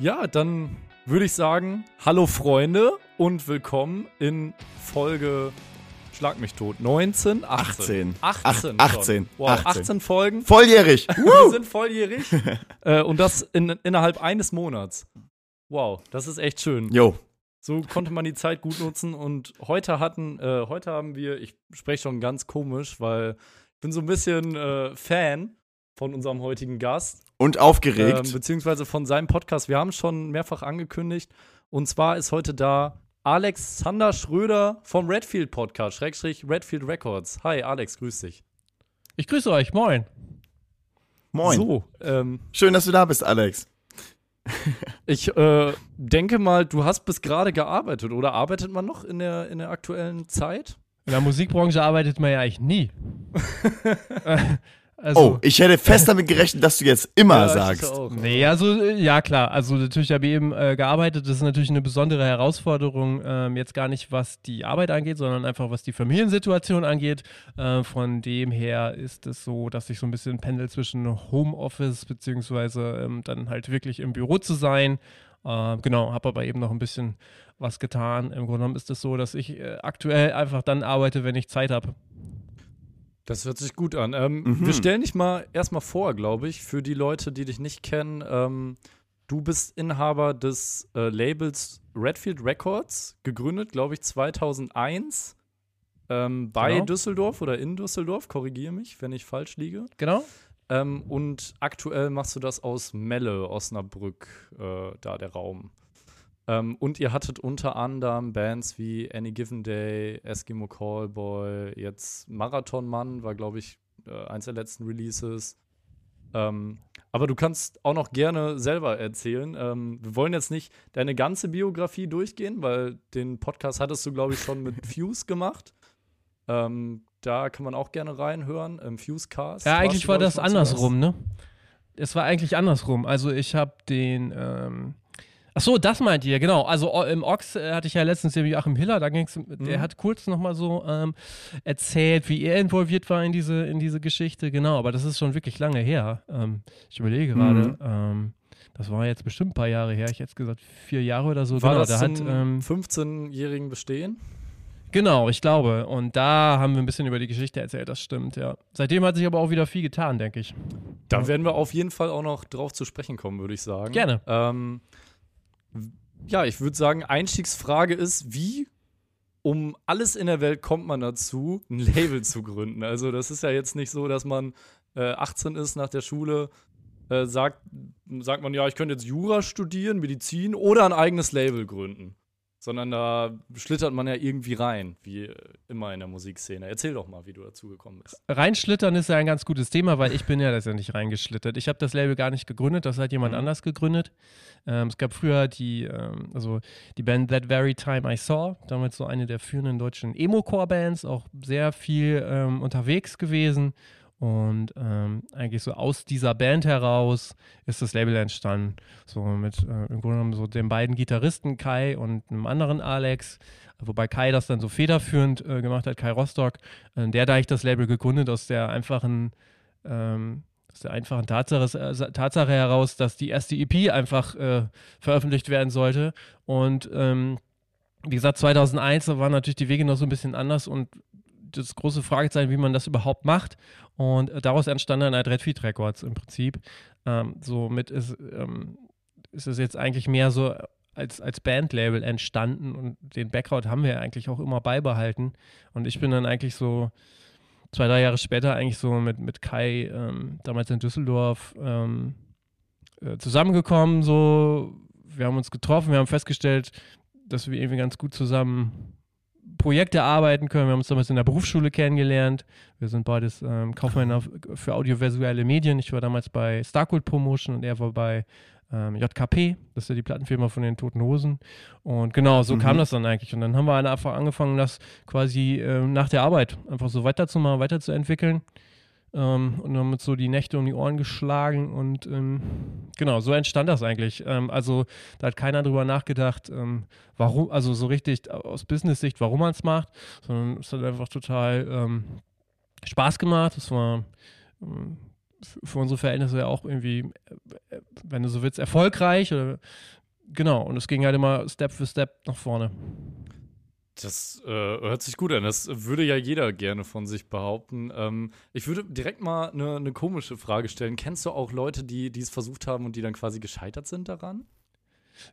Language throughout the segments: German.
Ja, dann würde ich sagen, hallo Freunde und willkommen in Folge Schlag mich tot. 19, 18. 18. 18. Ach, schon. 18. Wow, 18. 18 Folgen. Volljährig. Wir sind volljährig. äh, und das in, innerhalb eines Monats. Wow, das ist echt schön. Jo. So konnte man die Zeit gut nutzen. Und heute hatten, äh, heute haben wir, ich spreche schon ganz komisch, weil ich bin so ein bisschen äh, Fan von unserem heutigen Gast. Und aufgeregt. Ähm, beziehungsweise von seinem Podcast. Wir haben es schon mehrfach angekündigt. Und zwar ist heute da Alexander Schröder vom Redfield Podcast, Schrägstrich Redfield Records. Hi, Alex, grüß dich. Ich grüße euch, moin. Moin. So, ähm, Schön, dass du da bist, Alex. ich äh, denke mal, du hast bis gerade gearbeitet oder arbeitet man noch in der, in der aktuellen Zeit? In der Musikbranche arbeitet man ja eigentlich nie. Also, oh, ich hätte fest damit gerechnet, dass du jetzt immer Ja, sagst. auch. Nee, also äh, ja klar, also natürlich habe ich eben äh, gearbeitet. Das ist natürlich eine besondere Herausforderung, ähm, jetzt gar nicht was die Arbeit angeht, sondern einfach was die Familiensituation angeht. Äh, von dem her ist es so, dass ich so ein bisschen pendel zwischen Homeoffice beziehungsweise ähm, dann halt wirklich im Büro zu sein. Äh, genau, habe aber eben noch ein bisschen was getan. Im Grunde genommen ist es so, dass ich äh, aktuell einfach dann arbeite, wenn ich Zeit habe. Das hört sich gut an. Ähm, Mhm. Wir stellen dich mal erstmal vor, glaube ich, für die Leute, die dich nicht kennen. Ähm, du bist Inhaber des äh, Labels Redfield Records, gegründet, glaube ich, 2001 ähm, bei Genau. Düsseldorf oder in Düsseldorf. Korrigiere mich, wenn ich falsch liege. Genau? Ähm, und aktuell machst du das aus Melle, Osnabrück, äh, da der Raum. Ähm, und ihr hattet unter anderem Bands wie Any Given Day, Eskimo Callboy, jetzt Marathon Mann war, glaube ich, äh, eins der letzten Releases. Ähm, aber du kannst auch noch gerne selber erzählen. Ähm, wir wollen jetzt nicht deine ganze Biografie durchgehen, weil den Podcast hattest du, glaube ich, schon mit Fuse gemacht. Ähm, da kann man auch gerne reinhören, im Fusecast. Ja, eigentlich war das andersrum, ne? Es war eigentlich andersrum. Also ich habe den, ähm Ach so, das meint ihr, genau. Also im Ox äh, hatte ich ja letztens den Joachim Hiller, da ging's, der Mhm. hat kurz nochmal so ähm, erzählt, wie er involviert war in diese, in diese Geschichte, genau, aber das ist schon wirklich lange her. Ähm, ich überlege gerade, Mhm. ähm, das war jetzt bestimmt ein paar Jahre her, ich hätte gesagt vier Jahre oder so. War genau, das da hat, zum ähm, 15-jährigen Bestehen? Genau, ich glaube. Und da haben wir ein bisschen über die Geschichte erzählt, das stimmt, ja. Seitdem hat sich aber auch wieder viel getan, denke ich. Da Ja. werden wir auf jeden Fall auch noch drauf zu sprechen kommen, würde ich sagen. Gerne. Ähm, ja, ich würde sagen, Einstiegsfrage ist, wie um alles in der Welt kommt man dazu, ein Label zu gründen? Also, das ist ja jetzt nicht so, dass man äh, 18 ist nach der Schule, äh, sagt, sagt man, ja, ich könnte jetzt Jura studieren, Medizin oder ein eigenes Label gründen. Sondern da schlittert man ja irgendwie rein, wie immer in der Musikszene. Erzähl doch mal, wie du dazu gekommen bist. Reinschlittern ist ja ein ganz gutes Thema, weil ich bin ja letztendlich reingeschlittert. Ich habe das Label gar nicht gegründet, das hat jemand Mhm. anders gegründet. Ähm, es gab früher die, ähm, also die Band That Very Time I Saw, damals so eine der führenden deutschen Emo-Core-Bands, auch sehr viel ähm, unterwegs gewesen. Und ähm, eigentlich so aus dieser Band heraus ist das Label entstanden. So mit äh, im Grunde genommen so den beiden Gitarristen Kai und einem anderen Alex. Wobei Kai das dann so federführend äh, gemacht hat, Kai Rostock. Äh, der hat eigentlich das Label gegründet aus der einfachen, ähm, aus der einfachen Tatsache, äh, Tatsache heraus, dass die erste EP einfach äh, veröffentlicht werden sollte. Und ähm, wie gesagt, 2001 da waren natürlich die Wege noch so ein bisschen anders und das große Fragezeichen, wie man das überhaupt macht. Und äh, daraus entstand dann halt Redfeed Records im Prinzip. Ähm, somit ist, ähm, ist es jetzt eigentlich mehr so als, als Bandlabel entstanden und den Background haben wir eigentlich auch immer beibehalten. Und ich bin dann eigentlich so zwei, drei Jahre später eigentlich so mit, mit Kai, ähm, damals in Düsseldorf, ähm, äh, zusammengekommen. So, wir haben uns getroffen, wir haben festgestellt, dass wir irgendwie ganz gut zusammen Projekte arbeiten können. Wir haben uns damals in der Berufsschule kennengelernt. Wir sind beides ähm, Kaufmänner für audiovisuelle Medien. Ich war damals bei Starcult Promotion und er war bei ähm, JKP, das ist ja die Plattenfirma von den Toten Hosen. Und genau, so Mhm. kam das dann eigentlich. Und dann haben wir einfach angefangen, das quasi ähm, nach der Arbeit einfach so weiterzumachen, weiterzuentwickeln. Ähm, und uns so die Nächte um die Ohren geschlagen und ähm, genau, so entstand das eigentlich. Ähm, also da hat keiner drüber nachgedacht, ähm, warum, also so richtig aus Business-Sicht, warum man es macht, sondern es hat einfach total ähm, Spaß gemacht. Es war ähm, für unsere Verhältnisse ja auch irgendwie, äh, wenn du so willst, erfolgreich. Oder, genau, und es ging halt immer Step für Step nach vorne. Das äh, hört sich gut an. Das würde ja jeder gerne von sich behaupten. Ähm, ich würde direkt mal eine ne komische Frage stellen. Kennst du auch Leute, die es versucht haben und die dann quasi gescheitert sind daran?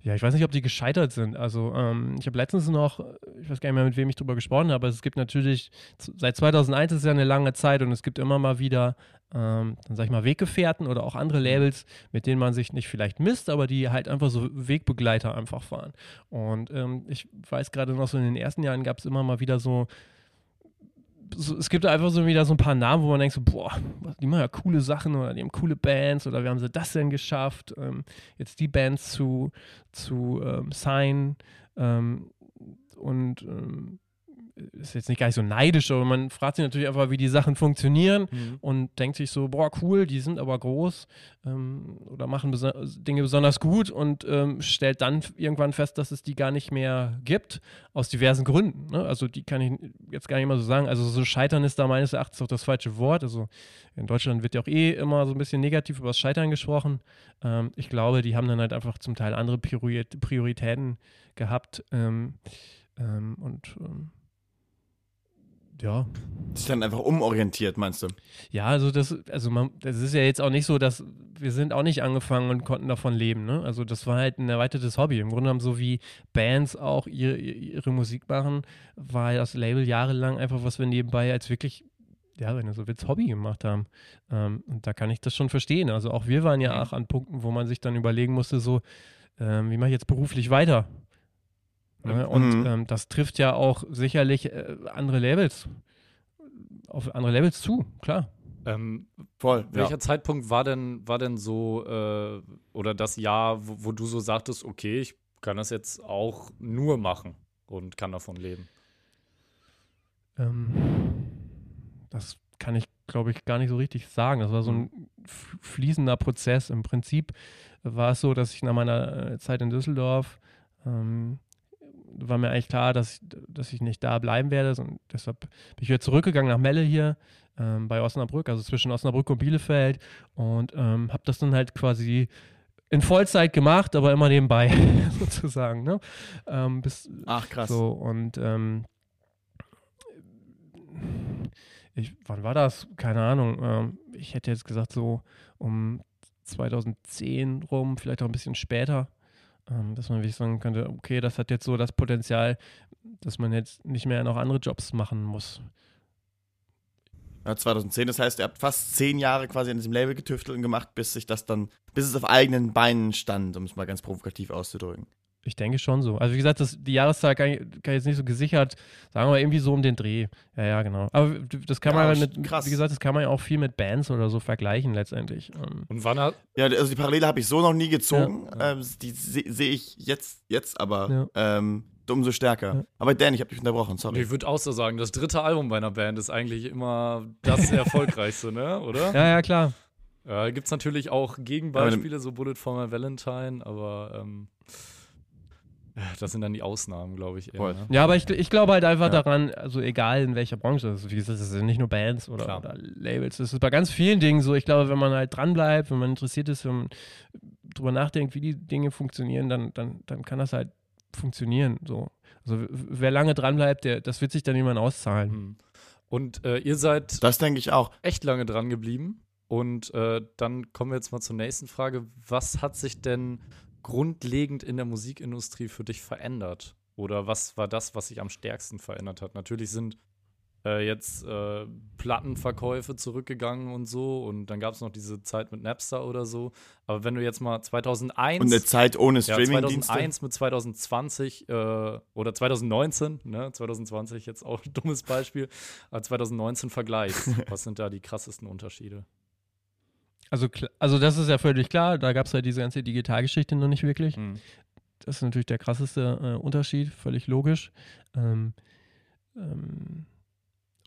Ja, ich weiß nicht, ob die gescheitert sind. Also ähm, ich habe letztens noch, ich weiß gar nicht mehr, mit wem ich drüber gesprochen habe, aber es gibt natürlich, seit 2001 ist ja eine lange Zeit und es gibt immer mal wieder, ähm, dann sag ich mal, Weggefährten oder auch andere Labels, mit denen man sich nicht vielleicht misst, aber die halt einfach so Wegbegleiter einfach waren. Und ähm, ich weiß gerade noch so, in den ersten Jahren gab es immer mal wieder so so, es gibt einfach so wieder so ein paar Namen, wo man denkt so, boah, die machen ja coole Sachen oder die haben coole Bands oder wie haben sie das denn geschafft, ähm, jetzt die Bands zu, zu ähm, signen ähm, und ähm, ist jetzt nicht gar nicht so neidisch, aber man fragt sich natürlich einfach, wie die Sachen funktionieren mhm. und denkt sich so, boah, cool, die sind aber groß ähm, oder machen beso Dinge besonders gut und ähm, stellt dann irgendwann fest, dass es die gar nicht mehr gibt, aus diversen Gründen. Ne? Also die kann ich jetzt gar nicht mal so sagen. Also so Scheitern ist da meines Erachtens auch das falsche Wort. Also in Deutschland wird ja auch eh immer so ein bisschen negativ über das Scheitern gesprochen. Ähm, ich glaube, die haben dann halt einfach zum Teil andere Prioritäten gehabt ähm, ähm, und ähm, ja. Sich dann einfach umorientiert, meinst du? Ja, also das, also man, das ist ja jetzt auch nicht so, dass wir sind auch nicht angefangen und konnten davon leben, ne? Also das war halt ein erweitertes Hobby. Im Grunde genommen, so wie Bands auch ihre, ihre Musik machen, war das Label jahrelang einfach, was wir nebenbei als wirklich ja, wenn du so willst, Hobby gemacht haben. Ähm, und da kann ich das schon verstehen. Also auch wir waren ja mhm. auch an Punkten, wo man sich dann überlegen musste, so, ähm, wie mache ich jetzt beruflich weiter? Ne? Und mhm. ähm, das trifft ja auch sicherlich äh, andere Labels, auf andere Labels zu, klar. Ähm, Voll. Welcher ja. Zeitpunkt war denn, war denn so, äh, oder das Jahr, wo, wo, du so sagtest, okay, ich kann das jetzt auch nur machen und kann davon leben? Ähm, das kann ich, glaube ich, gar nicht so richtig sagen. Das war so ein mhm. fließender Prozess. Im Prinzip war es so, dass ich nach meiner äh, Zeit in Düsseldorf ähm, war mir eigentlich klar, dass ich, dass ich nicht da bleiben werde. Und deshalb bin ich wieder zurückgegangen nach Melle hier ähm, bei Osnabrück, also zwischen Osnabrück und Bielefeld. Und ähm, habe das dann halt quasi in Vollzeit gemacht, aber immer nebenbei sozusagen. Ne? Ähm, bis, Ach, krass. So, und ähm, ich, wann war das? Keine Ahnung. Ähm, ich hätte jetzt gesagt, so um 2010 rum, vielleicht auch ein bisschen später. Ähm, dass man wirklich sagen könnte, okay, das hat jetzt so das Potenzial, dass man jetzt nicht mehr noch andere Jobs machen muss. Ja, 2010, das heißt, ihr habt fast zehn Jahre quasi an diesem Label getüftelt und gemacht, bis sich das dann, bis es auf eigenen Beinen stand, um es mal ganz provokativ auszudrücken. Ich denke schon so. Also wie gesagt, das, die Jahreszahl kann ich, kann ich, jetzt nicht so gesichert, sagen wir irgendwie so um den Dreh. Ja, ja, genau. Aber das kann ja, man mit, krass. wie gesagt, das kann man ja auch viel mit Bands oder so vergleichen letztendlich. Ähm, Und wann hat. Ja, also die Parallele habe ich so noch nie gezogen. Ja, ähm, die sehe seh ich jetzt, jetzt aber ähm, umso stärker. Aber Dan, ich habe dich unterbrochen, sorry. Ich würde auch so sagen, das dritte Album bei einer Band ist eigentlich immer das erfolgreichste, ne? Oder? Ja, ja, klar. Ja, gibt es natürlich auch Gegenbeispiele, so Bullet for My Valentine, aber ähm, das sind dann die Ausnahmen, glaube ich. Eher, ne? Ja, aber ich, ich glaube halt einfach ja. daran, also egal in welcher Branche, also wie gesagt, das sind nicht nur Bands oder, oder, Labels, das ist bei ganz vielen Dingen so. Ich glaube, wenn man halt dranbleibt, wenn man interessiert ist, wenn man drüber nachdenkt, wie die Dinge funktionieren, dann, dann, dann kann das halt funktionieren. So. Also wer lange dranbleibt, der, das wird sich dann jemand auszahlen. Hm. Und äh, ihr seid das denke ich auch echt lange dran geblieben. Und äh, dann kommen wir jetzt mal zur nächsten Frage. Was hat sich denn grundlegend in der Musikindustrie für dich verändert? Oder was war das, was sich am stärksten verändert hat? Natürlich sind äh, jetzt äh, Plattenverkäufe zurückgegangen und so und dann gab es noch diese Zeit mit Napster oder so. Aber wenn du jetzt mal 2001 und eine Zeit ohne Streaming ja, 2001 mit 2020 äh, oder 2019, ne, 2020 jetzt auch ein dummes Beispiel, aber 2019 vergleichst, was sind da die krassesten Unterschiede? Also, also das ist ja völlig klar, da gab es halt diese ganze Digitalgeschichte noch nicht wirklich. Mhm. Das ist natürlich der krasseste äh, Unterschied, völlig logisch. Ähm, ähm,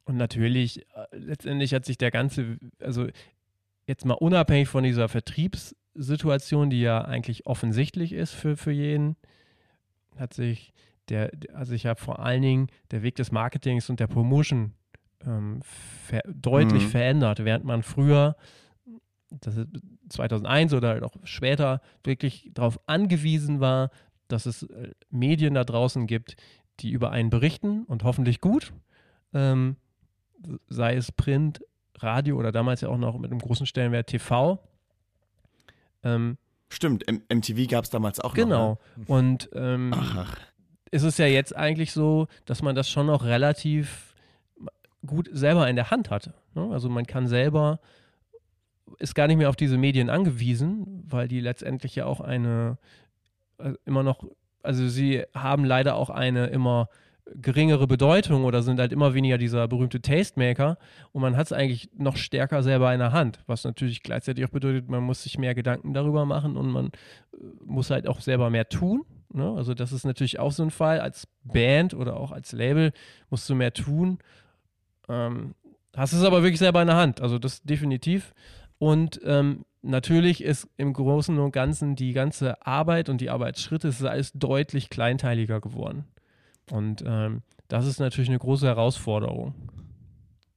und natürlich, äh, letztendlich hat sich der ganze, also jetzt mal unabhängig von dieser Vertriebssituation, die ja eigentlich offensichtlich ist für, für jeden, hat sich der, also ich habe vor allen Dingen der Weg des Marketings und der Promotion ähm, ver deutlich mhm. verändert, während man früher dass es 2001 oder halt auch später wirklich darauf angewiesen war, dass es äh, Medien da draußen gibt, die über einen berichten und hoffentlich gut, ähm, sei es Print, Radio oder damals ja auch noch mit einem großen Stellenwert TV. Ähm, Stimmt, M MTV gab es damals auch genau. noch. Genau. Ne? Und ähm, ach, ist es ja jetzt eigentlich so, dass man das schon noch relativ gut selber in der Hand hat. Ne? Also man kann selber, ist gar nicht mehr auf diese Medien angewiesen, weil die letztendlich ja auch eine äh, immer noch, also sie haben leider auch eine immer geringere Bedeutung oder sind halt immer weniger dieser berühmte Tastemaker und man hat es eigentlich noch stärker selber in der Hand, was natürlich gleichzeitig auch bedeutet, man muss sich mehr Gedanken darüber machen und man äh, muss halt auch selber mehr tun. Ne? Also das ist natürlich auch so ein Fall. Als Band oder auch als Label musst du mehr tun. Ähm, hast es aber wirklich selber in der Hand, also das definitiv. Und ähm, natürlich ist im Großen und Ganzen die ganze Arbeit und die Arbeitsschritte ist alles deutlich kleinteiliger geworden. Und ähm, das ist natürlich eine große Herausforderung.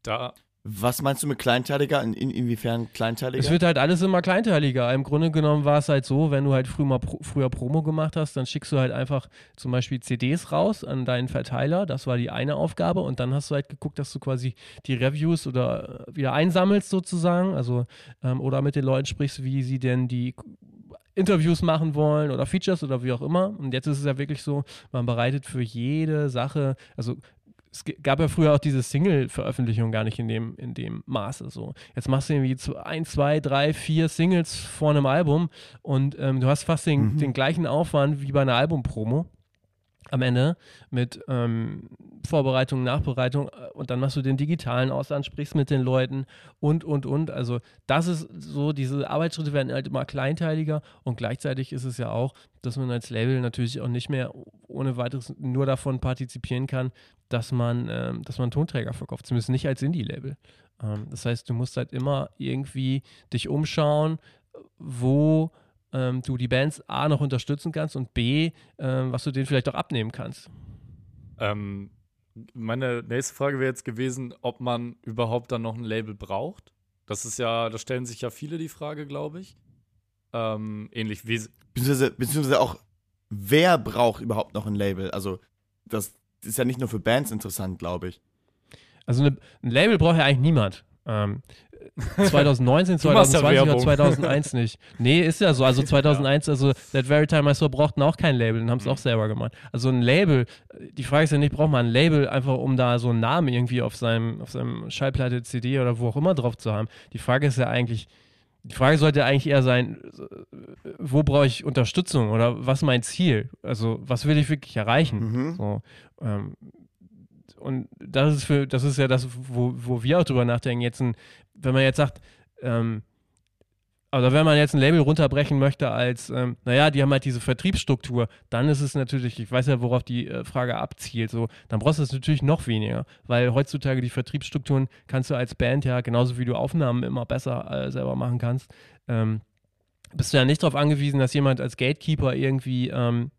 Da. Was meinst du mit kleinteiliger? In, in, inwiefern kleinteiliger? Es wird halt alles immer kleinteiliger. Im Grunde genommen war es halt so, wenn du halt früher, mal pro, früher Promo gemacht hast, dann schickst du halt einfach zum Beispiel CDs raus an deinen Verteiler. Das war die eine Aufgabe. Und dann hast du halt geguckt, dass du quasi die Reviews oder wieder einsammelst sozusagen. Also, ähm, oder mit den Leuten sprichst, wie sie denn die Interviews machen wollen oder Features oder wie auch immer. Und jetzt ist es ja wirklich so, man bereitet für jede Sache, also es gab ja früher auch diese Single-Veröffentlichung gar nicht in dem, in dem Maße. So. Jetzt machst du irgendwie ein, zwei, drei, vier Singles vor einem Album und ähm, du hast fast den, mhm. den gleichen Aufwand wie bei einer Albumpromo am Ende mit ähm, Vorbereitung, Nachbereitung äh, und dann machst du den digitalen Ausland, sprichst mit den Leuten und, und, und. Also das ist so, diese Arbeitsschritte werden halt immer kleinteiliger und gleichzeitig ist es ja auch, dass man als Label natürlich auch nicht mehr ohne weiteres nur davon partizipieren kann, dass man, ähm, dass man Tonträger verkauft, zumindest nicht als Indie-Label. Ähm, das heißt, du musst halt immer irgendwie dich umschauen, wo ähm, du die Bands A noch unterstützen kannst und B, ähm, was du denen vielleicht auch abnehmen kannst. Ähm, meine nächste Frage wäre jetzt gewesen, ob man überhaupt dann noch ein Label braucht. Das ist ja, da stellen sich ja viele die Frage, glaube ich. Ähm, ähnlich wie. Beziehungsweise, beziehungsweise auch, wer braucht überhaupt noch ein Label? Also, das ist ja nicht nur für Bands interessant, glaube ich. Also, eine, ein Label braucht ja eigentlich niemand. Ähm, 2019, 2020 oder 2001 nicht. Nee, ist ja so. Also 2001, also That Very Time I Saw brauchten auch kein Label und haben es mhm. auch selber gemacht. Also ein Label, die Frage ist ja nicht, braucht man ein Label einfach, um da so einen Namen irgendwie auf seinem, auf seinem Schallplatte, CD oder wo auch immer drauf zu haben. Die Frage ist ja eigentlich, die Frage sollte eigentlich eher sein, wo brauche ich Unterstützung oder was mein Ziel? Also was will ich wirklich erreichen? Mhm. So, ähm, und das ist für, das ist ja das, wo, wo wir auch drüber nachdenken. Jetzt ein, wenn man jetzt sagt, ähm, oder wenn man jetzt ein Label runterbrechen möchte als, ähm, naja, die haben halt diese Vertriebsstruktur, dann ist es natürlich, ich weiß ja, worauf die äh, Frage abzielt, so, dann brauchst du es natürlich noch weniger, weil heutzutage die Vertriebsstrukturen kannst du als Band ja, genauso wie du Aufnahmen immer besser äh, selber machen kannst, ähm, bist du ja nicht darauf angewiesen, dass jemand als Gatekeeper irgendwie ähm,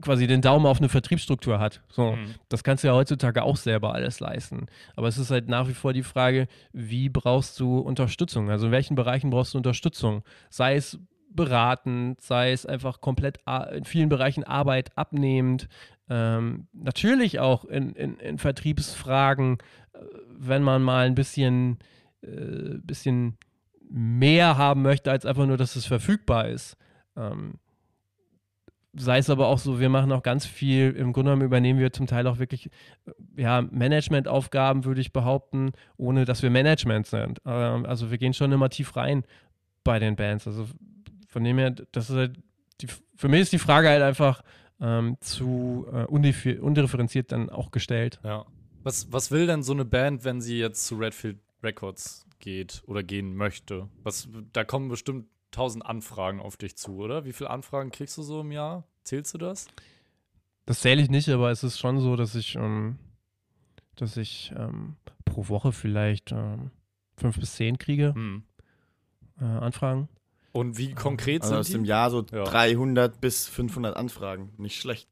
quasi den Daumen auf eine Vertriebsstruktur hat. So, mhm. das kannst du ja heutzutage auch selber alles leisten. Aber es ist halt nach wie vor die Frage, wie brauchst du Unterstützung? Also in welchen Bereichen brauchst du Unterstützung? Sei es beratend, sei es einfach komplett in vielen Bereichen Arbeit abnehmend. Ähm, natürlich auch in, in, in, Vertriebsfragen, äh, wenn man mal ein bisschen, äh, bisschen mehr haben möchte, als einfach nur, dass es verfügbar ist. Ähm, sei es aber auch so, wir machen auch ganz viel, im Grunde genommen übernehmen wir zum Teil auch wirklich äh, ja, Managementaufgaben, würde ich behaupten, ohne dass wir Management sind. Ähm, also wir gehen schon immer tief rein bei den Bands. Also von dem her, das ist halt die, für mich ist die Frage halt einfach ähm, zu äh, undifferenziert dann auch gestellt. Ja. Was, was will denn so eine Band, wenn sie jetzt zu Redfield Records geht oder gehen möchte? Was, da kommen bestimmt tausend Anfragen auf dich zu, oder? Wie viele Anfragen kriegst du so im Jahr? Zählst du das? Das zähle ich nicht, aber es ist schon so, dass ich, ähm, dass ich ähm, pro Woche vielleicht ähm, fünf bis zehn kriege hm. äh, Anfragen. Und wie konkret also sind aus die? dem Jahr so ja. 300 bis 500 Anfragen. Nicht schlecht.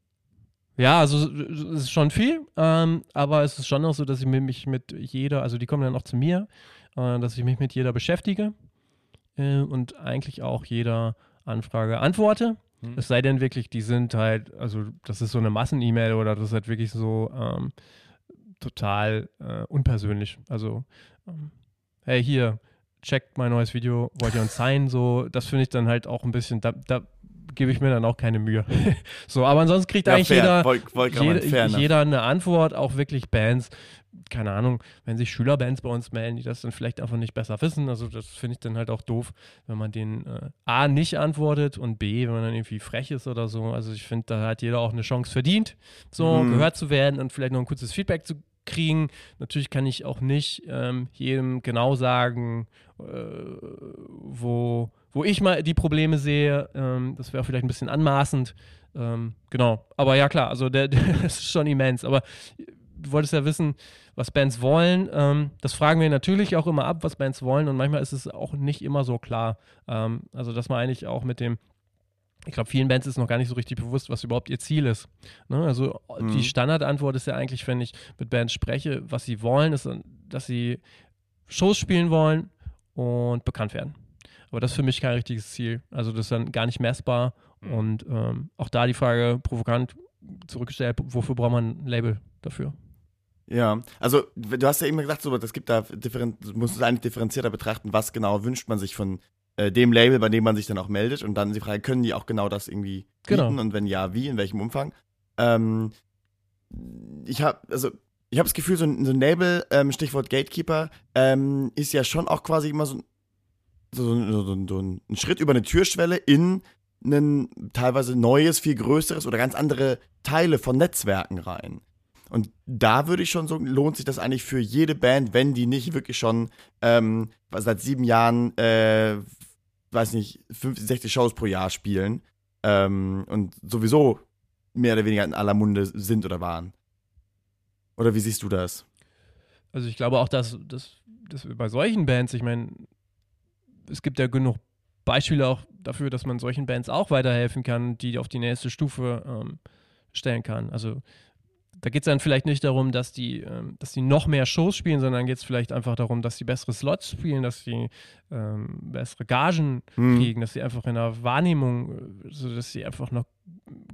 Ja, also es ist schon viel, ähm, aber es ist schon auch so, dass ich mich mit jeder, also die kommen dann auch zu mir, äh, dass ich mich mit jeder beschäftige äh, und eigentlich auch jeder Anfrage antworte. Hm. Es sei denn wirklich, die sind halt, also das ist so eine Massen-E-Mail oder das ist halt wirklich so ähm, total äh, unpersönlich. Also, ähm, hey, hier, checkt mein neues Video, wollt ihr uns sein? So, das finde ich dann halt auch ein bisschen, da, da gebe ich mir dann auch keine Mühe. so, aber ansonsten kriegt Ja, eigentlich fair. jeder, wollt gerade jeder, jeder eine Antwort, auch wirklich Bands. Keine Ahnung, wenn sich Schülerbands bei uns melden, die das dann vielleicht einfach nicht besser wissen. Also, das finde ich dann halt auch doof, wenn man denen äh, A nicht antwortet und B, wenn man dann irgendwie frech ist oder so. Also, ich finde, da hat jeder auch eine Chance verdient, so Mhm. gehört zu werden und vielleicht noch ein kurzes Feedback zu kriegen. Natürlich kann ich auch nicht ähm, jedem genau sagen, äh, wo, wo ich mal die Probleme sehe. Ähm, das wäre vielleicht ein bisschen anmaßend. Ähm, genau. Aber ja, klar, also der, der das ist schon immens. Aber du wolltest ja wissen, was Bands wollen. Ähm, das fragen wir natürlich auch immer ab, was Bands wollen. Und manchmal ist es auch nicht immer so klar. Ähm, also, dass man eigentlich auch mit dem ich glaube, vielen Bands ist noch gar nicht so richtig bewusst, was überhaupt ihr Ziel ist. Ne? Also Mhm. die Standardantwort ist ja eigentlich, wenn ich mit Bands spreche, was sie wollen, ist, dass sie Shows spielen wollen und bekannt werden. Aber das ist für mich kein richtiges Ziel. Also das ist dann gar nicht messbar. Mhm. Und ähm, auch da die Frage provokant zurückgestellt, wofür braucht man ein Label dafür? Ja, also du hast ja immer gesagt, so, es gibt da differen du musst es eigentlich differenzierter betrachten, was genau wünscht man sich von äh, dem Label, bei dem man sich dann auch meldet. Und dann die Frage, können die auch genau das irgendwie bieten? Genau. Und wenn ja, wie, in welchem Umfang? Ähm, ich habe, also ich habe das Gefühl, so ein, so ein Label, ähm, Stichwort Gatekeeper, ähm, ist ja schon auch quasi immer so, so, so, so ein Schritt über eine Türschwelle in ein teilweise neues, viel größeres oder ganz andere Teile von Netzwerken rein. Und da würde ich schon so, lohnt sich das eigentlich für jede Band, wenn die nicht wirklich schon ähm, seit sieben Jahren, äh, weiß nicht, 50, 60 Shows pro Jahr spielen ähm, und sowieso mehr oder weniger in aller Munde sind oder waren. Oder wie siehst du das? Also ich glaube auch, dass, dass, dass bei solchen Bands, ich meine, es gibt ja genug Beispiele auch dafür, dass man solchen Bands auch weiterhelfen kann, die auf die nächste Stufe ähm, stellen kann. Also da geht es dann vielleicht nicht darum, dass die, ähm, dass die noch mehr Shows spielen, sondern geht es vielleicht einfach darum, dass die bessere Slots spielen, dass die ähm, bessere Gagen Hm. kriegen, dass sie einfach in der Wahrnehmung, äh, so dass sie einfach noch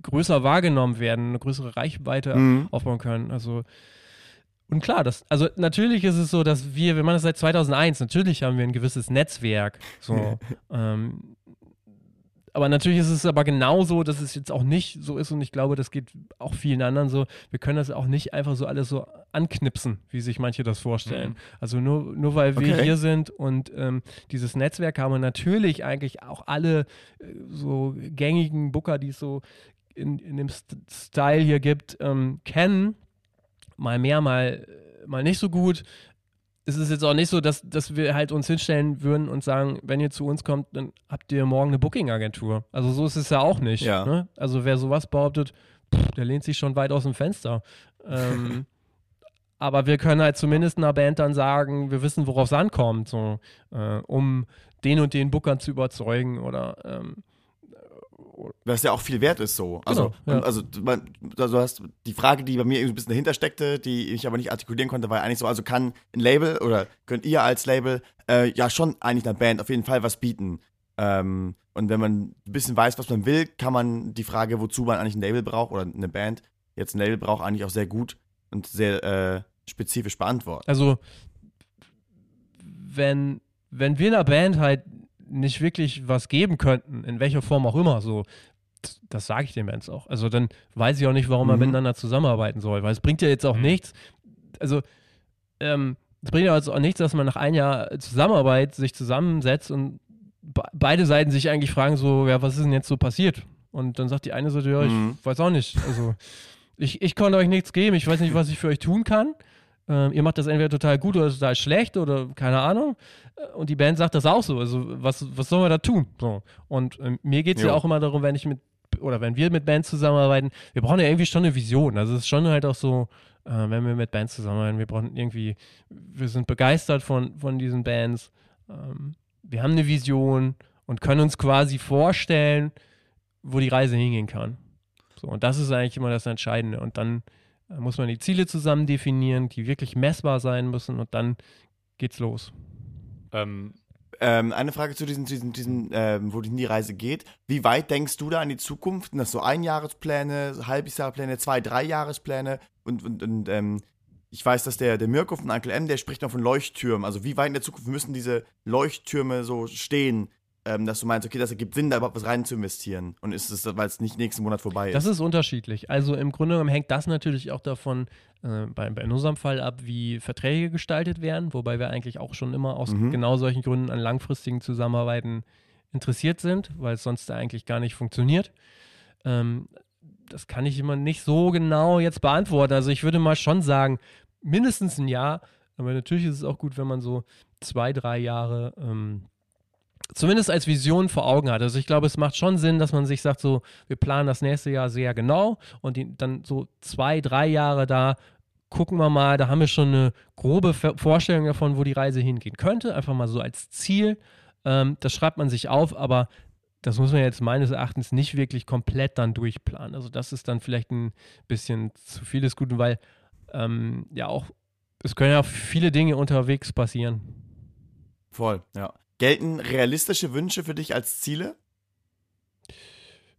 größer wahrgenommen werden, eine größere Reichweite Mhm. aufbauen können. Also und klar, das, also natürlich ist es so, dass wir, wir machen das seit 2001, natürlich haben wir ein gewisses Netzwerk. So, ähm, aber natürlich ist es aber genauso, dass es jetzt auch nicht so ist und ich glaube, das geht auch vielen anderen so. Wir können das auch nicht einfach so alles so anknipsen, wie sich manche das vorstellen. Mhm. Also nur, nur weil wir Okay. hier sind und ähm, dieses Netzwerk haben und natürlich eigentlich auch alle äh, so gängigen Booker, die es so in, in dem St Style hier gibt, ähm, kennen. Mal mehr, mal, mal nicht so gut. Es ist jetzt auch nicht so, dass, dass wir halt uns hinstellen würden und sagen, wenn ihr zu uns kommt, dann habt ihr morgen eine Booking-Agentur. Also so ist es ja auch nicht. Ja. Ne? Also wer sowas behauptet, pff, der lehnt sich schon weit aus dem Fenster. Ähm, aber wir können halt zumindest einer Band dann sagen, wir wissen, worauf es ankommt, so, äh, um den und den Bookern zu überzeugen oder ähm, Was ja auch viel wert ist so. Also, Genau, ja. also man, also hast die Frage, die bei mir irgendwie ein bisschen dahinter steckte, die ich aber nicht artikulieren konnte, war eigentlich so, also kann ein Label oder könnt ihr als Label äh, ja schon eigentlich einer Band auf jeden Fall was bieten. Ähm, und wenn man ein bisschen weiß, was man will, kann man die Frage, wozu man eigentlich ein Label braucht oder eine Band jetzt ein Label braucht, eigentlich auch sehr gut und sehr äh, spezifisch beantworten. Also, wenn, wenn wir einer Band halt nicht wirklich was geben könnten, in welcher Form auch immer, so, das, sage ich den Bands auch. Also, dann weiß ich auch nicht, warum man Mhm. miteinander zusambeiden soll, weil es bringt ja jetzt auch Mhm. nichts. Also, ähm, es bringt ja also auch nichts, dass man nach einem Jahr Zusammenarbeit sich zusammensetzt und be beide Seiten sich eigentlich fragen, so, ja, was ist denn jetzt so passiert? Und dann sagt die eine Seite, ja, ich Mhm. weiß auch nicht. Also, ich, ich konnte euch nichts geben, ich weiß nicht, was ich für euch tun kann. Ähm, ihr macht das entweder total gut oder total schlecht oder keine Ahnung. Äh, Und die Band sagt das auch so. Also, was, was sollen wir da tun? So. Und ähm, mir geht es ja auch immer darum, wenn ich mit oder wenn wir mit Bands zusammenarbeiten, wir brauchen ja irgendwie schon eine Vision. Also es ist schon halt auch so, äh, wenn wir mit Bands zusammenarbeiten, wir brauchen irgendwie, wir sind begeistert von, von diesen Bands. Ähm, wir haben eine Vision und können uns quasi vorstellen, wo die Reise hingehen kann. So, und das ist eigentlich immer das Entscheidende. Und dann äh, muss man die Ziele zusammen definieren, die wirklich messbar sein müssen und dann geht's los. Ähm, Ähm, eine Frage zu diesen, diesen, diesen ähm, wo die Reise geht. Wie weit denkst du da an die Zukunft? Sind das so Einjahrespläne, Halbjahrespläne, zwei, drei Jahrespläne? Und, und, und ähm, ich weiß, dass der, der Mirko von Uncle M, der spricht noch von Leuchttürmen. Also wie weit in der Zukunft müssen diese Leuchttürme so stehen, ähm, dass du meinst, okay, das ergibt Sinn, da überhaupt was rein zu investieren. Und ist es, weil es nicht nächsten Monat vorbei ist? Das ist unterschiedlich. Also im Grunde genommen hängt das natürlich auch davon, äh, bei, bei in unserem Fall ab, wie Verträge gestaltet werden, wobei wir eigentlich auch schon immer aus Mhm. genau solchen Gründen an langfristigen Zusammenarbeiten interessiert sind, weil es sonst eigentlich gar nicht funktioniert. Ähm, das kann ich immer nicht so genau jetzt beantworten. Also ich würde mal schon sagen, mindestens ein Jahr, aber natürlich ist es auch gut, wenn man so zwei, drei Jahre ähm, zumindest als Vision vor Augen hat. Also ich glaube, es macht schon Sinn, dass man sich sagt, so, wir planen das nächste Jahr sehr genau und die, dann so zwei, drei Jahre da gucken wir mal, da haben wir schon eine grobe Vorstellung davon, wo die Reise hingehen könnte, einfach mal so als Ziel. Ähm, das schreibt man sich auf, aber das muss man jetzt meines Erachtens nicht wirklich komplett dann durchplanen. Also das ist dann vielleicht ein bisschen zu viel des Guten, weil ähm, ja auch, es können ja viele Dinge unterwegs passieren. Voll, ja. Gelten realistische Wünsche für dich als Ziele?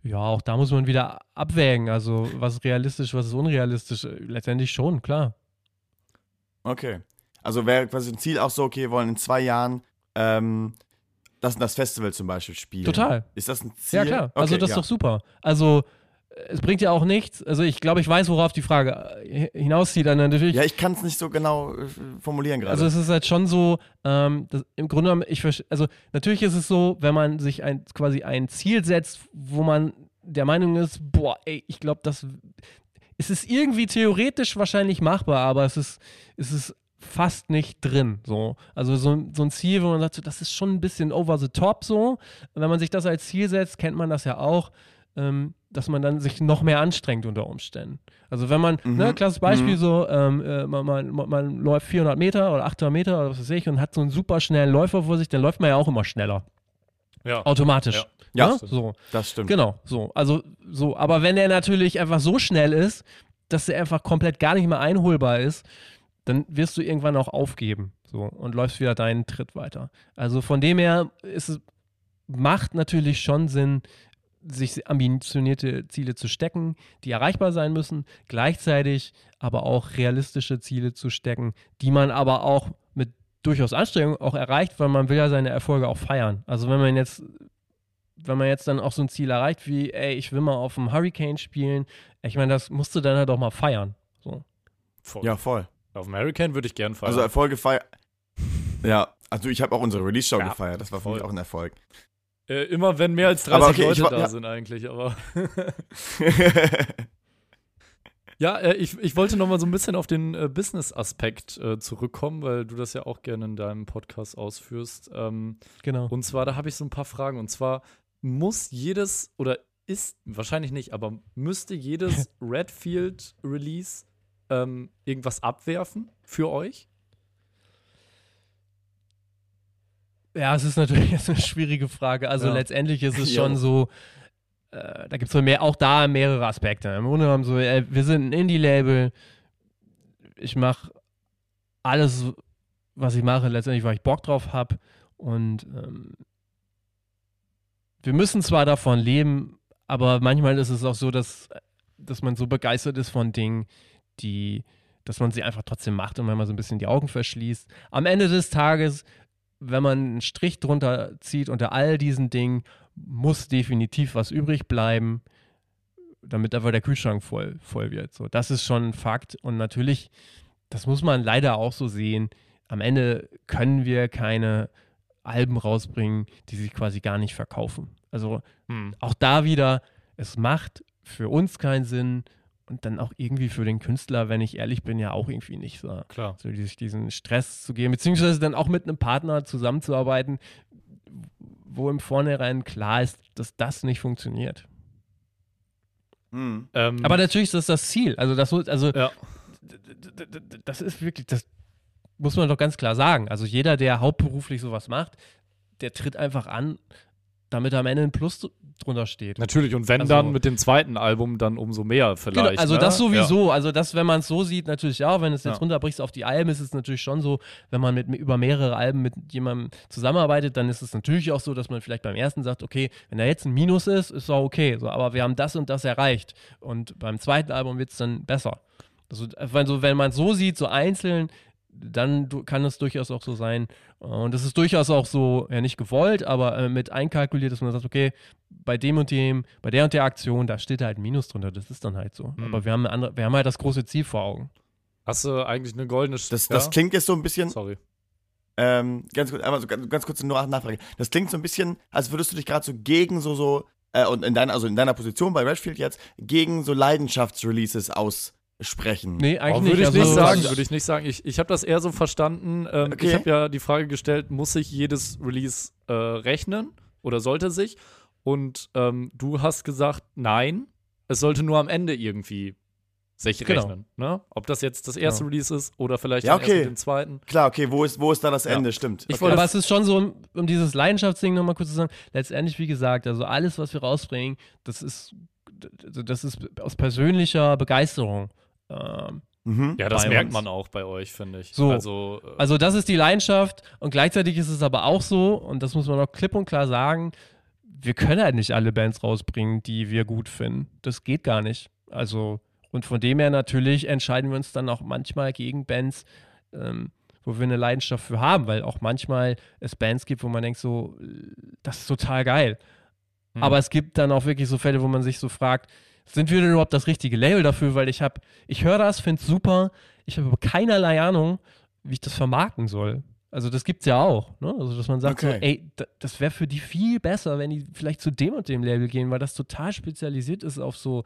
Ja, auch da muss man wieder abwägen. Also, was ist realistisch, was ist unrealistisch? Letztendlich schon, klar. Okay. Also wäre quasi ein Ziel auch so, okay, wir wollen in zwei Jahren ähm, das das Festival zum Beispiel spielen. Total. Ist das ein Ziel? Ja, klar. Also, Okay, das ist ja. doch super. Also, es bringt ja auch nichts. Also, ich glaube, ich weiß, worauf die Frage äh, hinauszieht. Dann natürlich. Ja, ich kann es nicht so genau äh, formulieren gerade. Also es ist halt schon so, ähm, im Grunde genommen, ich also natürlich ist es so, wenn man sich ein, quasi ein Ziel setzt, wo man der Meinung ist, boah, ey, ich glaube, das es ist irgendwie theoretisch wahrscheinlich machbar, aber es ist, es ist fast nicht drin. So. Also so, so ein Ziel, wo man sagt, so, das ist schon ein bisschen over the top so. Wenn man sich das als Ziel setzt, kennt man das ja auch, ähm, dass man dann sich noch mehr anstrengt unter Umständen. Also wenn man, Mhm. ne, klassisches Beispiel Mhm. so, ähm, äh, man, man, man, läuft 400 Meter oder 800 Meter oder was weiß ich und hat so einen super schnellen Läufer vor sich, dann läuft man ja auch immer schneller. Ja. Automatisch. Ja. Ja, Ne? stimmt. so. das stimmt. Genau, so. Also, so. Aber wenn er natürlich einfach so schnell ist, dass er einfach komplett gar nicht mehr einholbar ist, dann wirst du irgendwann auch aufgeben. So. Und läufst wieder deinen Tritt weiter. Also von dem her ist es, macht natürlich schon Sinn, sich ambitionierte Ziele zu stecken, die erreichbar sein müssen, gleichzeitig aber auch realistische Ziele zu stecken, die man aber auch mit durchaus Anstrengung auch erreicht, weil man will ja seine Erfolge auch feiern. Also wenn man jetzt wenn man jetzt dann auch so ein Ziel erreicht wie, ey, ich will mal auf dem Hurricane spielen, ich meine, das musst du dann halt auch mal feiern. So. Voll. Ja, voll. Auf American würde ich gern feiern. Also Erfolge feiern. Ja, also ich habe auch unsere Release-Show Ja, gefeiert. Das war für voll. mich auch ein Erfolg. Äh, immer wenn mehr als 30 Aber okay, Leute wa- da ja. sind eigentlich, aber. Ja, äh, ich, ich wollte noch mal so ein bisschen auf den äh, Business-Aspekt äh, zurückkommen, weil du das ja auch gerne in deinem Podcast ausführst. Ähm, Genau. und zwar, da habe ich so ein paar Fragen. Und zwar, muss jedes oder ist, wahrscheinlich nicht, aber müsste jedes Redfield-Release ähm, irgendwas abwerfen für euch? Ja, es ist natürlich jetzt eine schwierige Frage. Also Ja. letztendlich ist es schon so, äh, da gibt es so mehr, auch da mehrere Aspekte. Im Grunde genommen so, ey, wir sind ein Indie-Label, ich mache alles, was ich mache, letztendlich, weil ich Bock drauf habe. Und ähm, wir müssen zwar davon leben, aber manchmal ist es auch so, dass, dass man so begeistert ist von Dingen, die, dass man sie einfach trotzdem macht und manchmal so ein bisschen die Augen verschließt. Am Ende des Tages, wenn man einen Strich drunter zieht unter all diesen Dingen, muss definitiv was übrig bleiben, damit einfach der Kühlschrank voll, voll wird. So, das ist schon ein Fakt. Und natürlich, das muss man leider auch so sehen. Am Ende können wir keine Alben rausbringen, die sich quasi gar nicht verkaufen. Also Hm. auch da wieder, es macht für uns keinen Sinn und dann auch irgendwie für den Künstler, wenn ich ehrlich bin, ja auch irgendwie nicht so. Klar. So sich diesen Stress zu geben, beziehungsweise dann auch mit einem Partner zusammenzuarbeiten, wo im Vornherein klar ist, dass das nicht funktioniert. Hm. Ähm, Aber natürlich ist das das Ziel. Also das, also ja. das ist wirklich, das muss man doch ganz klar sagen. Also jeder, der hauptberuflich sowas macht, der tritt einfach an damit am Ende ein Plus drunter steht. Natürlich, und wenn Also- dann mit dem zweiten Album, dann umso mehr vielleicht. Genau, also ne? das Ja. sowieso. Also das, wenn man es so sieht, natürlich auch. Wenn es jetzt Ja. runterbrichst auf die Alben, ist es natürlich schon so, wenn man mit über mehrere Alben mit jemandem zusammenarbeitet, dann ist es natürlich auch so, dass man vielleicht beim ersten sagt, okay, wenn da jetzt ein Minus ist, ist auch okay. So, aber wir haben das und das erreicht. Und beim zweiten Album wird es dann besser. Also, also wenn man es so sieht, so einzeln, dann kann es durchaus auch so sein. Und es ist durchaus auch so, ja nicht gewollt, aber äh, mit einkalkuliert, dass man sagt, okay, bei dem und dem, bei der und der Aktion, da steht halt ein Minus drunter. Das ist dann halt so. Mhm. Aber wir haben, eine andere, wir haben halt das große Ziel vor Augen. Hast du eigentlich eine goldene Sch Das, das ja? klingt jetzt so ein bisschen, Sorry. ähm, ganz kurz, einmal so ganz, ganz kurz nur Nachfrage. Das klingt so ein bisschen, als würdest du dich gerade so gegen so, so, äh, und in deiner, also in deiner Position bei Redfield jetzt, gegen so Leidenschaftsreleases aussprechen. Nee, eigentlich Oh, nicht. würde ich also, nicht sagen, würde ich nicht sagen. Ich, ich habe das eher so verstanden. Ähm, Okay. Ich habe ja die Frage gestellt, muss sich jedes Release äh, rechnen oder sollte sich? Und ähm, du hast gesagt, nein, es sollte nur am Ende irgendwie sich Genau. rechnen. Ne? Ob das jetzt das erste Genau. Release ist oder vielleicht Ja, dann erst okay. mit dem zweiten. Klar, okay, wo ist, wo ist da das Ja. Ende? Stimmt. Ich okay. wollte- Aber es ist schon so, um, um dieses Leidenschaftsding nochmal kurz zu sagen, letztendlich, wie gesagt, also alles, was wir rausbringen, das ist, das ist aus persönlicher Begeisterung. Ähm, mhm. Ja, das merkt uns. man auch bei euch, finde ich. So. Also, äh, Also das ist die Leidenschaft und gleichzeitig ist es aber auch so, und das muss man auch klipp und klar sagen, wir können halt nicht alle Bands rausbringen, die wir gut finden. Das geht gar nicht. Also, und von dem her natürlich entscheiden wir uns dann auch manchmal gegen Bands, ähm, wo wir eine Leidenschaft für haben, weil auch manchmal es Bands gibt, wo man denkt so, das ist total geil. hm. Aber es gibt dann auch wirklich so Fälle, wo man sich so fragt, sind wir denn überhaupt das richtige Label dafür? Weil ich habe, ich höre das, finde es super, ich habe aber keinerlei Ahnung, wie ich das vermarkten soll. Also das gibt es ja auch, ne? Also dass man sagt so, Okay. ey, da, das wäre für die viel besser, wenn die vielleicht zu dem und dem Label gehen, weil das total spezialisiert ist auf so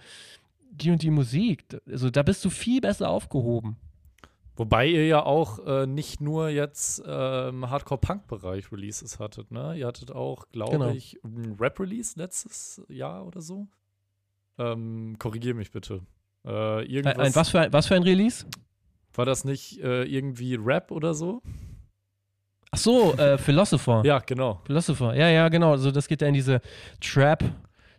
die und die Musik. Also da bist du viel besser aufgehoben. Wobei ihr ja auch äh, nicht nur jetzt äh, im Hardcore-Punk-Bereich Releases hattet, ne? Ihr hattet auch, glaube Genau. ich, ein Rap-Release letztes Jahr oder so. Ähm, korrigier mich bitte. Äh, irgendwas, ein, was, für ein, was für ein Release? War das nicht äh, irgendwie Rap oder so? Ach so, äh, Philosopher. Ja, genau. Philosopher, ja, ja, genau. Also das geht ja in diese Trap,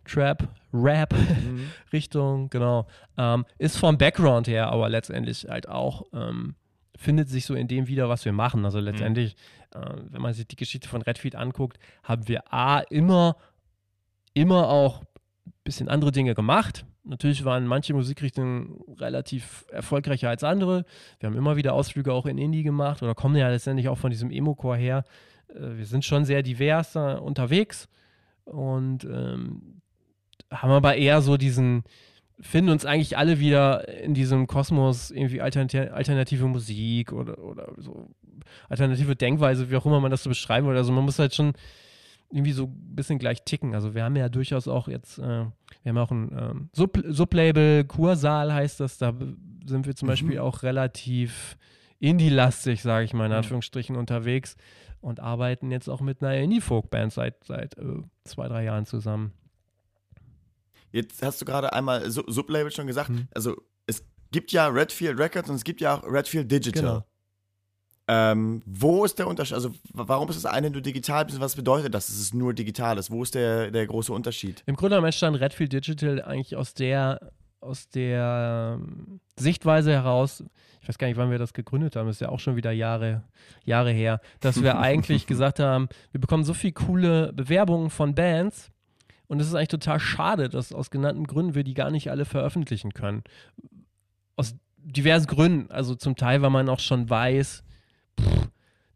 Trap, Rap Mhm. Richtung, genau. Ähm, ist vom Background her, aber letztendlich halt auch, ähm, findet sich so in dem wieder, was wir machen. Also letztendlich, äh, wenn man sich die Geschichte von Redfield anguckt, haben wir A, immer, immer auch bisschen andere Dinge gemacht. Natürlich waren manche Musikrichtungen relativ erfolgreicher als andere. Wir haben immer wieder Ausflüge auch in Indie gemacht oder kommen ja letztendlich auch von diesem Emo-Core her. Äh, wir sind schon sehr divers da unterwegs und ähm, haben aber eher so diesen, finden uns eigentlich alle wieder in diesem Kosmos irgendwie alternati alternative Musik oder, oder so alternative Denkweise, wie auch immer man das so beschreiben will. Also man muss halt schon irgendwie so ein bisschen gleich ticken. Also wir haben ja durchaus auch jetzt, äh, wir haben auch ein ähm, Sub Sublabel, Kursaal heißt das, da sind wir zum Mhm. Beispiel auch relativ indie-lastig, sage ich mal in Mhm. Anführungsstrichen, unterwegs und arbeiten jetzt auch mit einer Indie-Folk-Band seit, seit äh, zwei, drei Jahren zusammen. Jetzt hast du gerade einmal Sub- Sublabel schon gesagt. Hm. Also es gibt ja Redfield Records und es gibt ja auch Redfield Digital. Genau. Ähm, wo ist der Unterschied? Also warum ist das eine nur digital? Was bedeutet das, dass es nur digital ist? Wo ist der, der große Unterschied? Im Grunde genommen entstand Redfield Digital eigentlich aus der, aus der ähm, Sichtweise heraus, ich weiß gar nicht, wann wir das gegründet haben, ist ja auch schon wieder Jahre, Jahre her, dass wir eigentlich gesagt haben, wir bekommen so viele coole Bewerbungen von Bands und es ist eigentlich total schade, dass aus genannten Gründen wir die gar nicht alle veröffentlichen können. Aus diversen Gründen, also zum Teil, weil man auch schon weiß, pff,